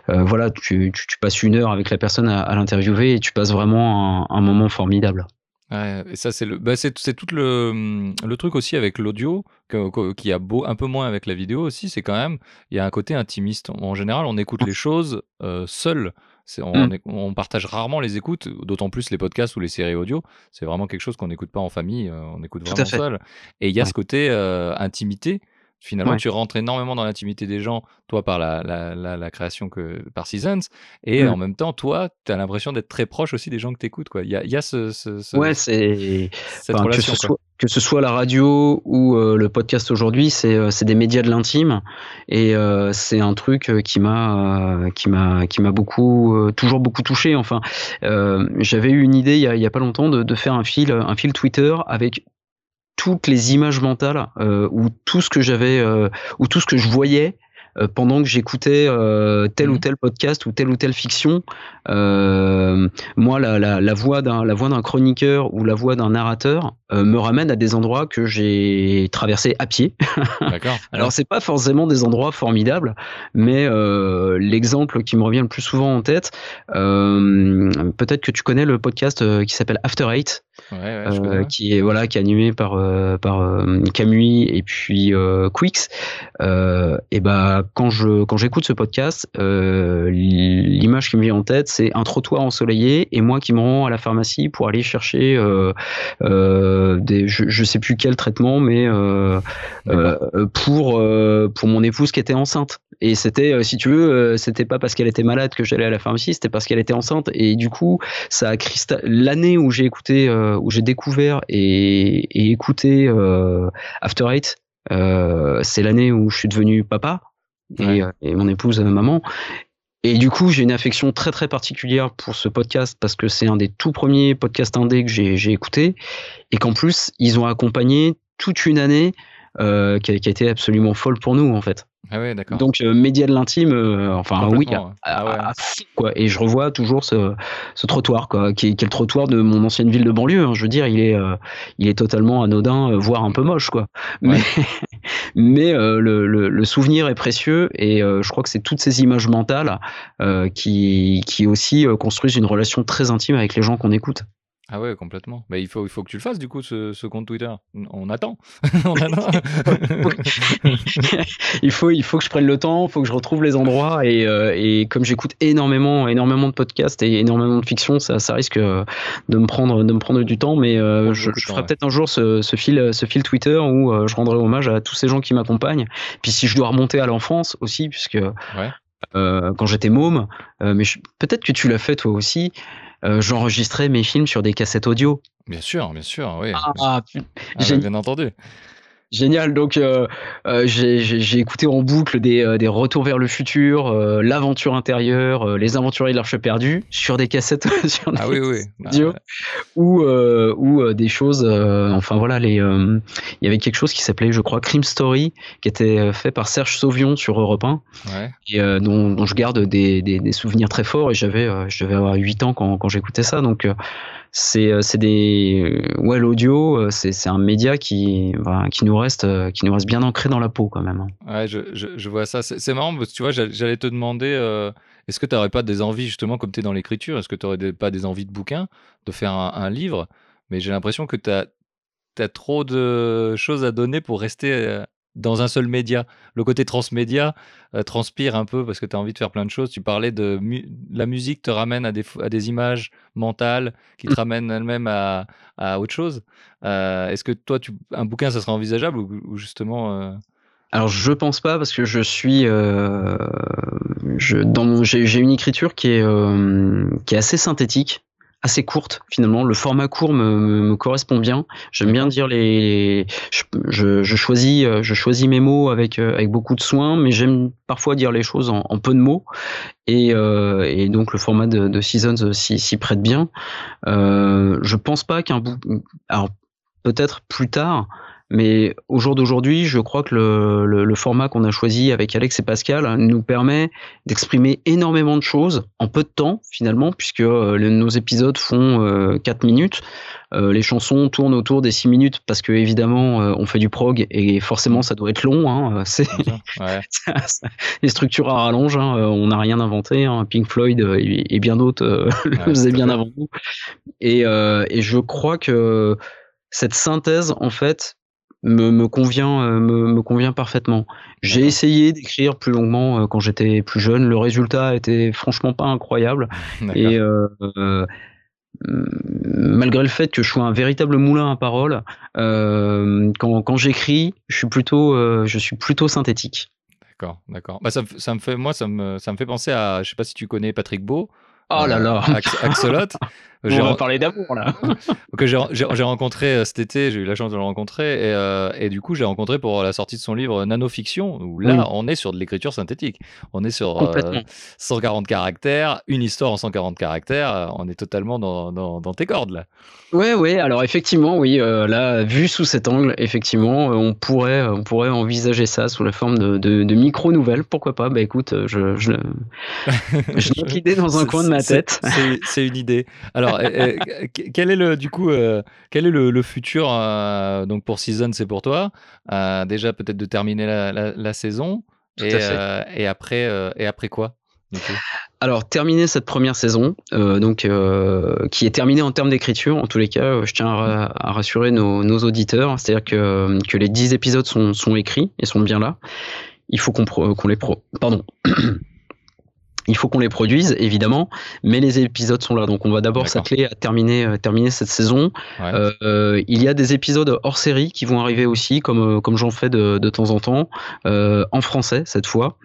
voilà tu, tu, tu, passes une heure avec la personne à, à l'interviewer et tu passes vraiment un, un moment formidable Ouais, et ça c'est le bah c'est tout le le truc aussi avec l'audio qui a beau un peu moins avec la vidéo aussi c'est quand même il y a un côté intimiste en général on écoute les choses euh, seul on, mmh. on, partage rarement les écoutes, d'autant plus les podcasts ou les séries audio. C'est vraiment quelque chose qu'on n'écoute pas en famille, euh, on écoute vraiment seul. Et il y a ouais. ce côté euh, intimité Finalement, ouais. tu rentres énormément dans l'intimité des gens, toi par la, la, la, la, création que par Seasons, et mmh. en même temps, toi, tu as l'impression d'être très proche aussi des gens que tu écoutes. Il y a, y a ce, ce, ce, ouais, c'est cette enfin, relation. Que ce, soit, que ce, soit, la radio ou euh, le podcast aujourd'hui, c'est euh, des médias de l'intime, et euh, c'est un truc qui m'a qui m'a qui m'a beaucoup toujours beaucoup touché. Enfin, j'avais eu une idée il y a, il y a pas longtemps de, de faire un fil un fil Twitter avec toutes les images mentales euh, ou tout ce que j'avais euh, ou tout ce que je voyais euh, pendant que j'écoutais euh, tel ou Mhm. tel podcast ou telle ou telle fiction. Euh, moi, la, la, la voix d'un la voix d'un chroniqueur ou la voix d'un narrateur me ramène à des endroits que j'ai traversés à pied. <laughs> D'accord. Alors c'est pas forcément des endroits formidables, mais l'exemple qui me revient le plus souvent en tête, peut-être que tu connais le podcast qui s'appelle After Eight, Ouais, ouais, euh, qui est voilà qui est animé par euh, par euh, Camus et puis Quix. Et ben quand je quand j'écoute ce podcast, euh, l'image qui me vient en tête, c'est un trottoir ensoleillé et moi qui me rends à la pharmacie pour aller chercher euh, euh, des je, je sais plus quel traitement, mais pour pour mon épouse qui était enceinte. Et c'était, si tu veux, c'était pas parce qu'elle était malade que j'allais à la pharmacie, c'était parce qu'elle était enceinte. Et du coup, ça a cristal- l'année où j'ai écouté, où j'ai découvert et, et écouté After Eight, euh, c'est l'année où je suis devenu papa et, Ouais. euh, et mon épouse maman. Et du coup, j'ai une affection très très particulière pour ce podcast parce que c'est un des tout premiers podcasts indés que j'ai j'ai écouté et qu'en plus, ils ont accompagné toute une année euh, qui, a, qui a été absolument folle pour nous en fait. Ah ouais, d'accord. Donc euh, média de l'intime, euh, enfin oui, à, ouais. À- quoi. Et je revois toujours ce, ce trottoir quoi, qui est, qui est le trottoir de mon ancienne ville de banlieue. hein. Je veux dire, il est, euh, il est totalement anodin, voire un peu moche quoi. Mais, <laughs> mais le, le, le souvenir est précieux et je crois que c'est toutes ces images mentales qui, qui aussi construisent une relation très intime avec les gens qu'on écoute. Ah ouais, complètement. Mais il faut, il faut que tu le fasses du coup, ce, ce compte Twitter. On attend. <laughs> On attend. <laughs> il faut, il faut que je prenne le temps, il faut que je retrouve les endroits et, euh, et comme j'écoute énormément, énormément de podcasts et énormément de fiction, ça, ça risque euh, de me prendre, de me prendre du temps, mais euh, je, ferai ouais. peut-être un jour ce, ce fil, ce fil Twitter où je rendrai hommage à tous ces gens qui m'accompagnent. Puis si je dois remonter à l'enfance aussi, puisque Ouais. quand j'étais môme, mais peut-être que tu l'as fait toi aussi. Euh, J'enregistrais mes films sur des cassettes audio. Bien sûr, bien sûr, oui. Ah, Ah j'ai- bien entendu. Génial, donc euh, euh, j'ai- écouté en boucle des, euh, des retours vers le futur, l'aventure intérieure, les aventuriers de l'Arche perdue sur des cassettes, <laughs> sur des Ah oui, oui. Ah, <laughs> ou, ou des choses, enfin voilà, les, il y avait quelque chose qui s'appelait, je crois, Crime Story, qui était fait par Serge Sauvion sur Europe 1, ouais. et dont, dont je garde des, des, des souvenirs très forts, et j'avais, je devais avoir 8 ans quand, quand j'écoutais ça, donc c'est euh, c'est des ouais l'audio euh, c'est un média qui qui nous reste euh, qui nous reste bien ancré dans la peau quand même hein. Ouais, je, je, vois ça. C'est marrant parce que tu vois, j'allais te demander, euh, est-ce que tu n'aurais pas des envies, justement, comme tu es dans l'écriture, est-ce que tu n'aurais pas des envies de bouquin, de faire un, livre? Mais j'ai l'impression que tu as, trop de choses à donner pour rester euh, dans un seul média. Le côté transmédia euh, transpire un peu parce que tu as envie de faire plein de choses. Tu parlais de mu- la musique te ramène à des, fo- à des images mentales qui te ramènent elles-mêmes à, à autre chose. Euh, est-ce que toi, tu, un bouquin, ça serait envisageable ou, ou justement... euh, alors je pense pas parce que je suis je dans j'ai une écriture qui est qui est assez synthétique assez courte finalement. Le format court me, me, me correspond bien. J'aime bien dire les je, je, je choisis euh, je choisis mes mots avec euh, avec beaucoup de soin mais j'aime parfois dire les choses en, en peu de mots. Et, euh, et donc le format de, de Seasons s'y s'y prête bien. Euh, je pense pas qu'un bout alors peut-être plus tard mais au jour d'aujourd'hui, je crois que le, le, le format qu'on a choisi avec Alex et Pascal nous permet d'exprimer énormément de choses en peu de temps finalement, puisque euh, le- nos épisodes font euh, 4 minutes. Euh, les chansons tournent autour des 6 minutes parce que évidemment euh, on fait du prog et forcément ça doit être long. Hein, c'est <laughs> Ouais. les structures à rallonge, hein, euh, on n'a rien inventé. Hein, Pink Floyd euh, et, et bien d'autres euh, <laughs> le Ouais, faisaient bien avant nous. Et, euh, et je crois que cette synthèse, en fait, me, me convient, euh, me, me convient parfaitement. J'ai essayé d'écrire plus longuement euh, quand j'étais plus jeune. Le résultat était franchement pas incroyable. <laughs> Et euh, euh, malgré le fait que je sois un véritable moulin à paroles, euh, quand, quand j'écris, je suis plutôt, je suis plutôt synthétique. D'accord, d'accord. Bah, ça, ça me fait, moi, ça me, ça me fait penser à, je sais pas si tu connais Patrick Beau, Oh là là. Axolot. <laughs> On va parler d'amour là. <laughs> que j'ai rencontré euh, cet été, j'ai eu la chance de le rencontrer et, euh, et du coup j'ai rencontré pour la sortie de son livre Nanofiction où là on est sur de l'écriture synthétique. On est sur 140 euh, caractères, une histoire en 140 caractères. On est totalement dans, dans, dans tes cordes là. Ouais ouais. Alors effectivement oui là vu sous cet angle effectivement on pourrait on pourrait envisager ça sous la forme de, de, micro nouvelles. Pourquoi pas Bah écoute je je, <laughs> je note l'idée dans un coin de ma tête. C'est une idée. Alors quel est le du coup, euh, quel est le, futur euh, donc pour Season, c'est pour toi euh, Déjà peut-être de terminer la, saison et, et, après et après quoi alors terminer cette première saison, donc qui est terminée en termes d'écriture. En tous les cas, je tiens à, rassurer nos, auditeurs, c'est-à-dire que, que les 10 épisodes sont, sont écrits et sont bien là. Il faut qu'on qu'on les pro pardon <clears throat> il faut qu'on les produise, évidemment, mais les épisodes sont là. Donc on va d'abord s'atteler à terminer, euh, terminer cette saison. Euh, il y a des épisodes hors série qui vont arriver aussi, comme, euh, comme j'en fais de, de, temps en temps, en français cette fois,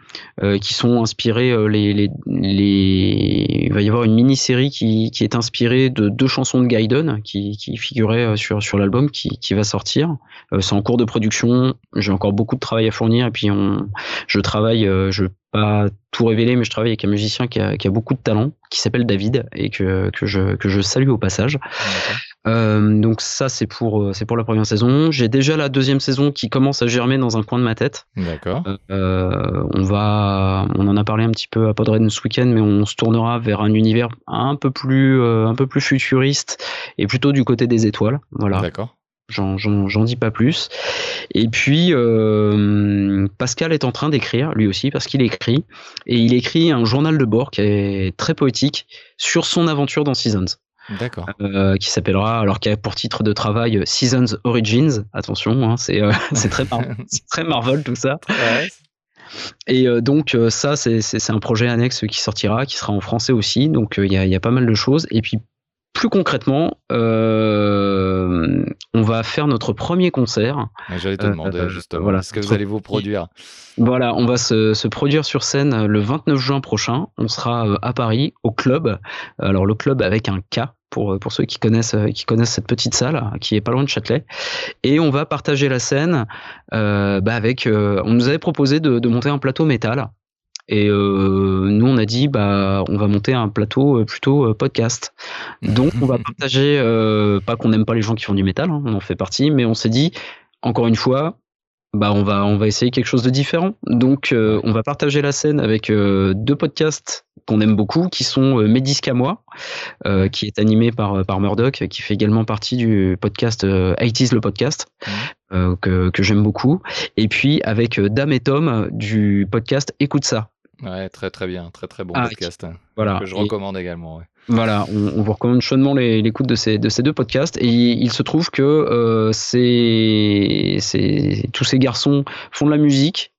qui sont inspirés. les, les, les, Il va y avoir une mini-série qui, qui est inspirée de deux chansons de Gaiden qui, qui figuraient sur, sur l'album qui, qui va sortir. C'est en cours de production. J'ai encore beaucoup de travail à fournir et puis on, je travaille, je pas tout révéler, mais je travaille avec un musicien qui a, qui a beaucoup de talent, qui s'appelle David, et que, que, je, que je salue au passage. Euh, donc ça, c'est pour, euh, c'est pour la première saison. J'ai déjà la deuxième saison qui commence à germer dans un coin de ma tête. D'accord. Euh, on va, on en a parlé un petit peu à Podren ce week-end, mais on se tournera vers un univers un peu plus, un peu plus futuriste et plutôt du côté des étoiles. Voilà. D'accord. J'en dis pas plus. Et puis, euh, Pascal est en train d'écrire, lui aussi, parce qu'il écrit. Et il écrit un journal de bord qui est très poétique sur son aventure dans Seasons. D'accord. Euh, qui s'appellera, alors qui a pour titre de travail Seasons Origins. Attention, hein, c'est euh, <laughs> très, <laughs> très Marvel tout ça. Et donc ça, c'est un projet annexe qui sortira, qui sera en français aussi. Donc il y, a, pas mal de choses. Et puis plus concrètement, euh, on va faire notre premier concert. J'allais te demander euh, justement, voilà, est-ce que vous allez vous produire Voilà, on va se, produire sur scène le 29 juin prochain. On sera euh, à Paris, au club. Alors le club avec un K. Pour, pour ceux qui connaissent, qui connaissent cette petite salle qui est pas loin de Châtelet. Et on va partager la scène bah avec. on nous avait proposé de, de monter un plateau métal et euh, nous, on a dit, bah, on va monter un plateau euh, plutôt euh, podcast. Donc, on va <laughs> partager, pas qu'on n'aime pas les gens qui font du métal, hein, on en fait partie, mais on s'est dit, encore une fois, bah, on va, on va essayer quelque chose de différent. Donc, on va partager la scène avec deux podcasts qu'on aime beaucoup, qui sont Médisque moi, qui est animé par, par Murdoch, qui fait également partie du podcast 80 le podcast, mmh. que, que j'aime beaucoup. Et puis avec Dame et Tom du podcast Écoute ça, Ouais, très très bien, très très bon ah, podcast. Hein, voilà. Que je recommande également. Voilà, on, vous recommande chaudement l'écoute de ces, de ces deux podcasts. Et il, se trouve que euh, tous ces garçons font de la musique,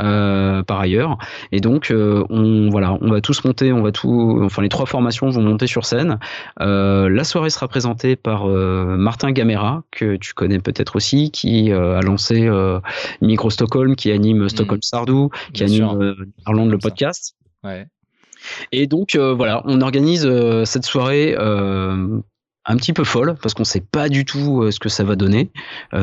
euh, par ailleurs. Et donc, euh, on, voilà, on va tous monter, on va tout, enfin, les trois formations vont monter sur scène. Euh, la soirée sera présentée par Martin Gamera, que tu connais peut-être aussi, qui a lancé Micro Stockholm, qui anime Stockholm mm. Sardou, qui anime Irlande le podcast. Ouais. Et donc, voilà, on organise cette soirée un petit peu folle parce qu'on sait pas du tout ce que ça va donner,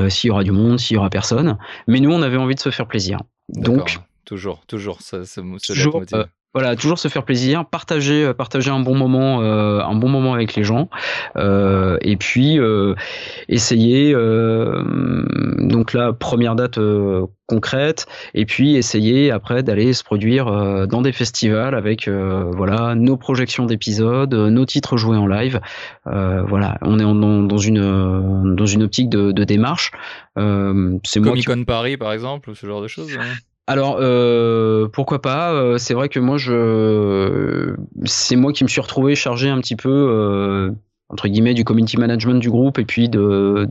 s'il y aura du monde, s'il y aura personne. Mais nous, on avait envie de se faire plaisir. Donc, toujours, toujours, ça, ça, toujours, euh, voilà, toujours se faire plaisir, partager, euh, partager un bon moment, euh, un bon moment avec les gens, et puis essayer. Donc là, première date concrète, et puis essayer après d'aller se produire dans des festivals avec voilà nos projections d'épisodes, nos titres joués en live. voilà, on est dans, une dans une optique de, de démarche. c'est Comic Con Paris par exemple, ce genre de choses. Hein. Alors euh, pourquoi pas euh, C'est vrai que moi je, c'est moi qui me suis retrouvé chargé un petit peu euh, entre guillemets du community management du groupe et puis de,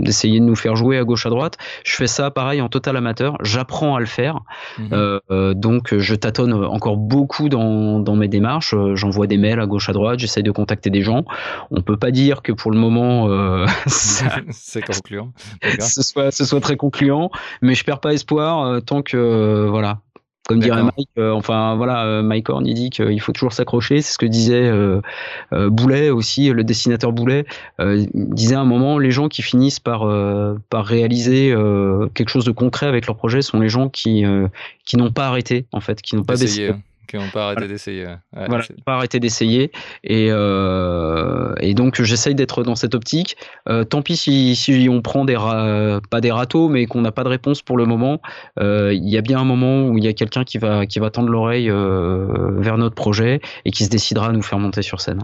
d'essayer de, nous faire jouer à gauche à droite. Je fais ça pareil en total amateur. J'apprends à le faire, mhm. euh, donc je tâtonne encore beaucoup dans, dans mes démarches. J'envoie des mails à gauche à droite. J'essaye de contacter des gens. On peut pas dire que pour le moment euh, <laughs> <laughs> c'est concluant. ce soit ce soit très concluant, mais je perds pas espoir euh, tant que voilà Comme dirait Mike, enfin voilà, Mike Horn, il dit qu'il faut toujours s'accrocher. C'est ce que disait Boulet aussi, le dessinateur Boulet. il disait à un moment, les gens qui finissent par, par réaliser quelque chose de concret avec leur projet sont les gens qui, qui n'ont pas arrêté, en fait, qui n'ont pas baissé. Qui n'ont pas arrêté d'essayer. voilà, pas arrêté d'essayer. Et, euh, et donc j'essaye d'être dans cette optique. Euh, tant pis si, si on prend des pas des râteaux, mais qu'on n'a pas de réponse pour le moment. Euh, il y a bien un moment où il y a quelqu'un qui va qui va tendre l'oreille vers notre projet et qui se décidera à nous faire monter sur scène.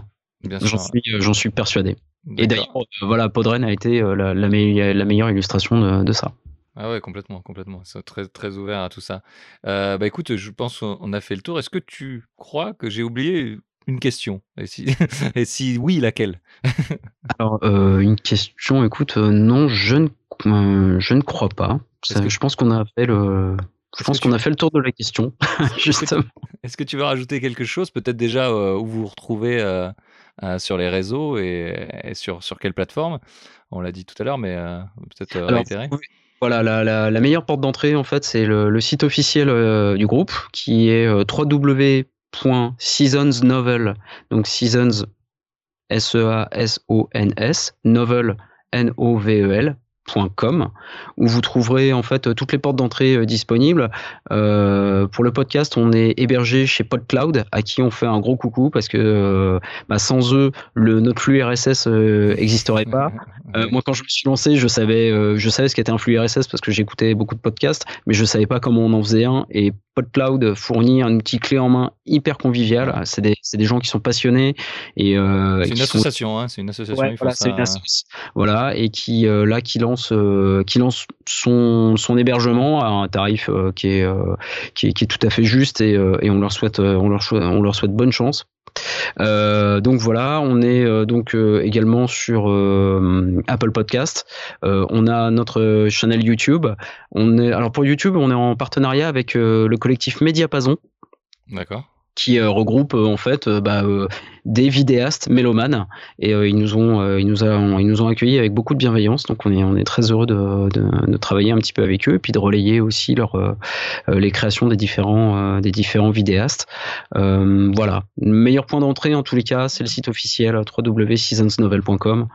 J'en suis, j'en suis persuadé. Et d'ailleurs, voilà, Podren a été la, la, meilleure illustration de, de ça. Ah ouais, complètement, complètement. C'est très, très ouvert à tout ça. Euh, bah écoute, je pense qu'on a fait le tour. Est-ce que tu crois que j'ai oublié une question? Et si, <laughs> et si oui, laquelle? Alors, euh, une question, écoute, euh, non, je ne, je ne crois pas. je pense qu'on a fait le. Je pense qu'on a fait le tour de la question, <laughs> justement. Est-ce que tu veux rajouter quelque chose Peut-être déjà où vous vous retrouvez sur les réseaux et, sur, sur quelle plateforme? On l'a dit tout à l'heure, mais peut-être réitérer. Voilà, la, meilleure porte d'entrée, en fait, c'est le, site officiel euh, du groupe qui est euh, www.seasonsnovel, donc seasons, S-E-A-S-O-N-S, novel, N-O-V-E-L, où vous trouverez en fait toutes les portes d'entrée euh, disponibles. Euh, pour le podcast, on est hébergé chez PodCloud, à qui on fait un gros coucou parce que euh, bah, sans eux, le, notre flux RSS n'existerait pas. <laughs> moi, quand je me suis lancé, je savais, je savais ce qu'était un flux RSS parce que j'écoutais beaucoup de podcasts, mais je savais pas comment on en faisait un. Et PodCloud fournit un outil clé en main hyper convivial. C'est des, des, gens qui sont passionnés et c'est une, association, hein, c'est une association. voilà, c'est une association. Voilà, et qui là qui lance euh, qui lance son, hébergement à un tarif euh, qui, est, euh, qui, est, qui, est, tout à fait juste et, on leur souhaite on leur, souhaite bonne chance. Donc voilà, on est donc également sur Apple Podcast. on a notre channel YouTube. On est alors pour YouTube, on est en partenariat avec le collectif Mediapason. D'accord qui euh, regroupe euh, en fait euh, bah, des vidéastes mélomanes. Et ils nous ont ils nous ont ils nous ont accueillis avec beaucoup de bienveillance. Donc on est on est très heureux de, de, travailler un petit peu avec eux et puis de relayer aussi leur les créations des différents des différents vidéastes. Voilà. Le meilleur point d'entrée en tous les cas c'est le site officiel www.seasonsnovel.com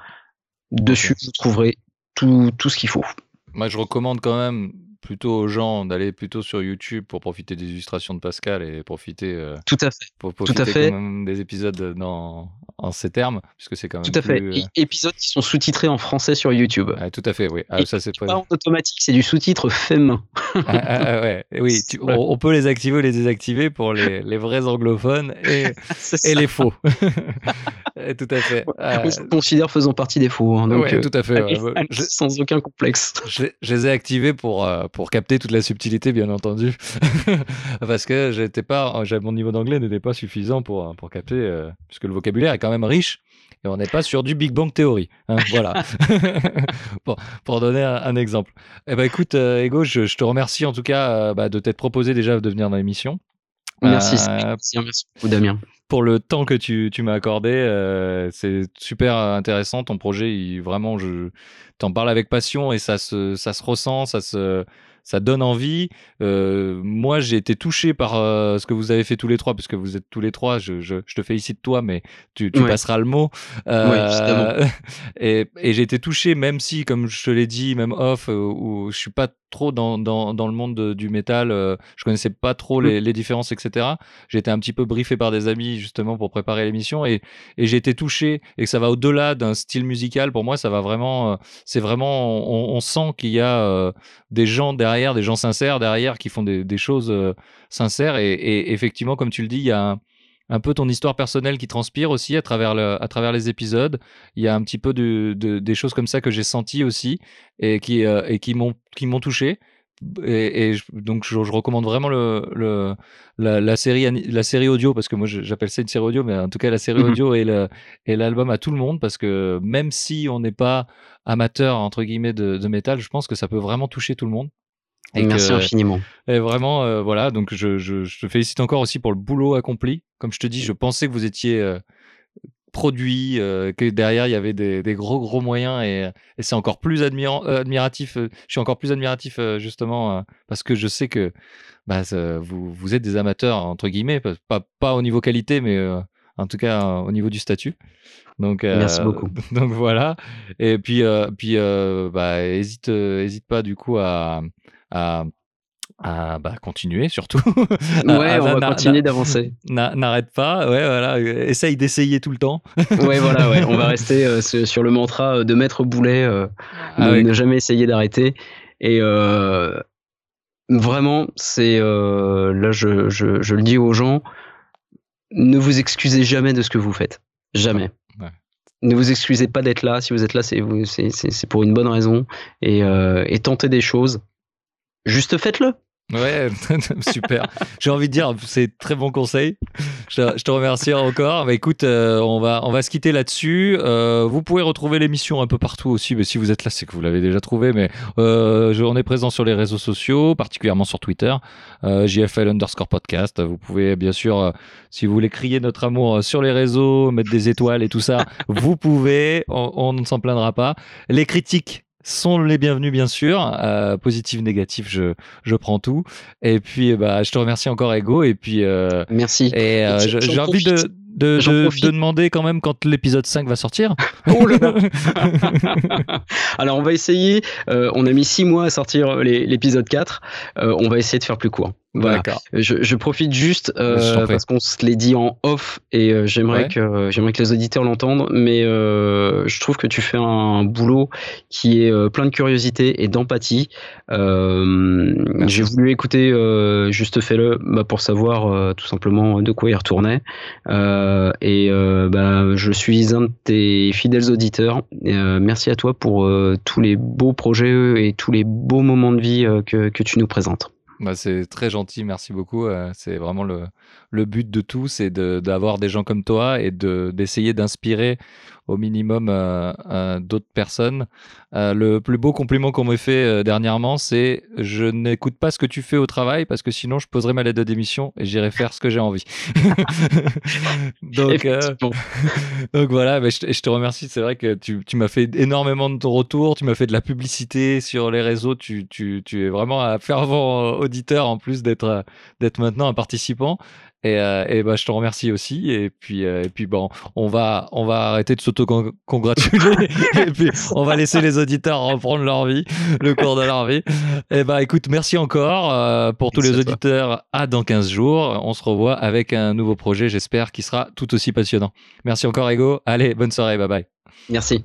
dessus vous trouverez tout, tout ce qu'il faut. Moi je recommande quand même plutôt aux gens d'aller plutôt sur YouTube pour profiter des illustrations de Pascal et profiter, euh, Tout à fait. pour Tout à fait. des épisodes dans, en ces termes, puisque c'est quand même Tout à fait. Euh, épisodes qui sont sous-titrés en français sur YouTube. tout à fait, oui. Ah, ça, c'est pas... en automatique, c'est du sous-titre fait main. Ah, ah, ouais. Oui, on, peut les activer ou les désactiver pour les, les vrais anglophones <laughs> et, et les faux. <laughs> tout à fait. je considère faisant partie des faux. Hein, donc, euh, tout à fait. sans aucun complexe. Je, je, les ai activés pour, pour capter toute la subtilité, bien entendu, <laughs> parce que j'étais pas, mon niveau d'anglais n'était pas suffisant pour, pour capter, euh, puisque le vocabulaire est quand même riche. Et on n'est pas sur du Big Bang Theory. Hein, voilà. <laughs> <laughs> pour, pour, donner un, exemple. Eh ben, écoute, euh, Ego, je, te remercie en tout cas euh, bah, de t'être proposé déjà de venir dans l'émission. Merci, merci, merci beaucoup, Damien pour le temps que tu, tu m'as accordé. c'est super intéressant. Ton projet, il, vraiment, je t'en parle avec passion et ça se, ça se ressent, ça se, ça donne envie. Euh, moi, j'ai été touché par euh, ce que vous avez fait tous les trois, puisque vous êtes tous les trois. Je, je, je te félicite toi, mais tu, tu passeras le mot. Euh, <laughs> et, et j'ai été touché, même si, comme je te l'ai dit, même off, euh, où je suis pas trop dans, dans, dans le monde du métal, euh, je connaissais pas trop les, différences, etc. J'ai été un petit peu briefé par des amis justement pour préparer l'émission et, et j'ai été touché et que ça va au-delà d'un style musical. Pour moi, ça va vraiment, c'est vraiment, on, sent qu'il y a des gens derrière des gens sincères derrière qui font des, choses euh, sincères. Et, effectivement, comme tu le dis, il y a un, peu ton histoire personnelle qui transpire aussi à travers, le, à travers les épisodes. Il y a un petit peu de, des choses comme ça que j'ai senti aussi et qui, euh, et qui m'ont touché. Et, donc je, recommande vraiment le, la, série la série audio parce que moi j'appelle ça une série audio mais en tout cas la série mmh <laughs> audio et et l'album à tout le monde parce que même si on n'est pas amateur entre guillemets de, de métal je pense que ça peut vraiment toucher tout le monde Merci infiniment. Et vraiment, euh, voilà, donc je, je, je, te félicite encore aussi pour le boulot accompli. Comme je te dis, je pensais que vous étiez euh, produit, euh, que derrière il y avait des, des gros gros moyens et, et c'est encore plus admirant, admiratif. je suis encore plus admiratif justement parce que je sais que bah, vous, vous êtes des amateurs, entre guillemets, pas, pas au niveau qualité, mais en tout cas au niveau du statut. Donc, Merci beaucoup. <laughs> Donc voilà. Et puis, puis bah, hésite, hésite pas du coup à, à à bah, continuer surtout. <laughs> Ouais, on va continuer d'avancer. N'arrête pas, ouais, voilà, essaye d'essayer tout le temps. ouais, <laughs> voilà, ouais. on va rester euh, sur le mantra euh, de Maître Boulet, euh, ah ne jamais essayer d'arrêter. Et vraiment, c'est là, je, je, je, le dis aux gens, ne vous excusez jamais de ce que vous faites, jamais. Ne vous excusez pas d'être là. Si vous êtes là, c'est pour une bonne raison. Et, et tentez des choses. Juste faites-le. Ouais, <laughs> super. J'ai envie de dire, c'est très bon conseil. Je, te remercie encore. Bah, écoute, euh, on, va, on va se quitter là-dessus. Euh, vous pouvez retrouver l'émission un peu partout aussi. Mais si vous êtes là, c'est que vous l'avez déjà trouvé. Mais euh, on est présent sur les réseaux sociaux, particulièrement sur Twitter, JFL underscore podcast. Vous pouvez, bien sûr, si vous voulez crier notre amour sur les réseaux, mettre des étoiles et tout ça, vous pouvez. On ne s'en plaindra pas. Les critiques sont les bienvenus bien sûr. Euh, positif, négatif, je, je prends tout. Et puis bah je te remercie encore Ego et puis euh, merci. Et euh, j'ai envie de de, de, demander quand même quand l'épisode 5 va sortir. <laughs> Oh <laughs> Alors on va essayer, euh, on a mis 6 mois à sortir l'épisode 4, euh, on va essayer de faire plus court. Voilà. Je, je, profite juste euh, parce qu'on se l'est dit en off et euh, j'aimerais que j'aimerais que les auditeurs l'entendent, mais euh, je trouve que tu fais un, boulot qui est euh, plein de curiosité et d'empathie. J'ai voulu écouter juste fais-le bah, pour savoir tout simplement de quoi il retournait et bah, je suis un de tes fidèles auditeurs. merci à toi pour tous les beaux projets et tous les beaux moments de vie que, que tu nous présentes. Bah, c'est très gentil, merci beaucoup. Euh, c'est vraiment le, le but de tout, c'est d'avoir des gens comme toi et d'essayer d'inspirer au minimum euh, euh, d'autres personnes. Euh, le plus beau compliment qu'on m'ait fait dernièrement, c'est je n'écoute pas ce que tu fais au travail parce que sinon je poserai ma lettre de démission et j'irai faire ce que j'ai envie. <laughs> donc, <laughs> donc voilà, mais je, te remercie. C'est vrai que tu, tu m'as fait énormément de ton retour, tu m'as fait de la publicité sur les réseaux. Tu, tu, tu es vraiment un fervent auditeur en plus d'être maintenant un participant. Et, euh, et bah, je te remercie aussi. Et puis, euh, et puis bon, on va, on va arrêter de s'auto-congratuler. <laughs> et puis, on va laisser les auditeurs reprendre leur vie, le cours de leur vie. Et bah, écoute, merci encore euh, pour tous les auditeurs. À dans 15 jours. On se revoit avec un nouveau projet, j'espère, qui sera tout aussi passionnant. Merci encore, Ego. Allez, bonne soirée. Bye bye. Merci.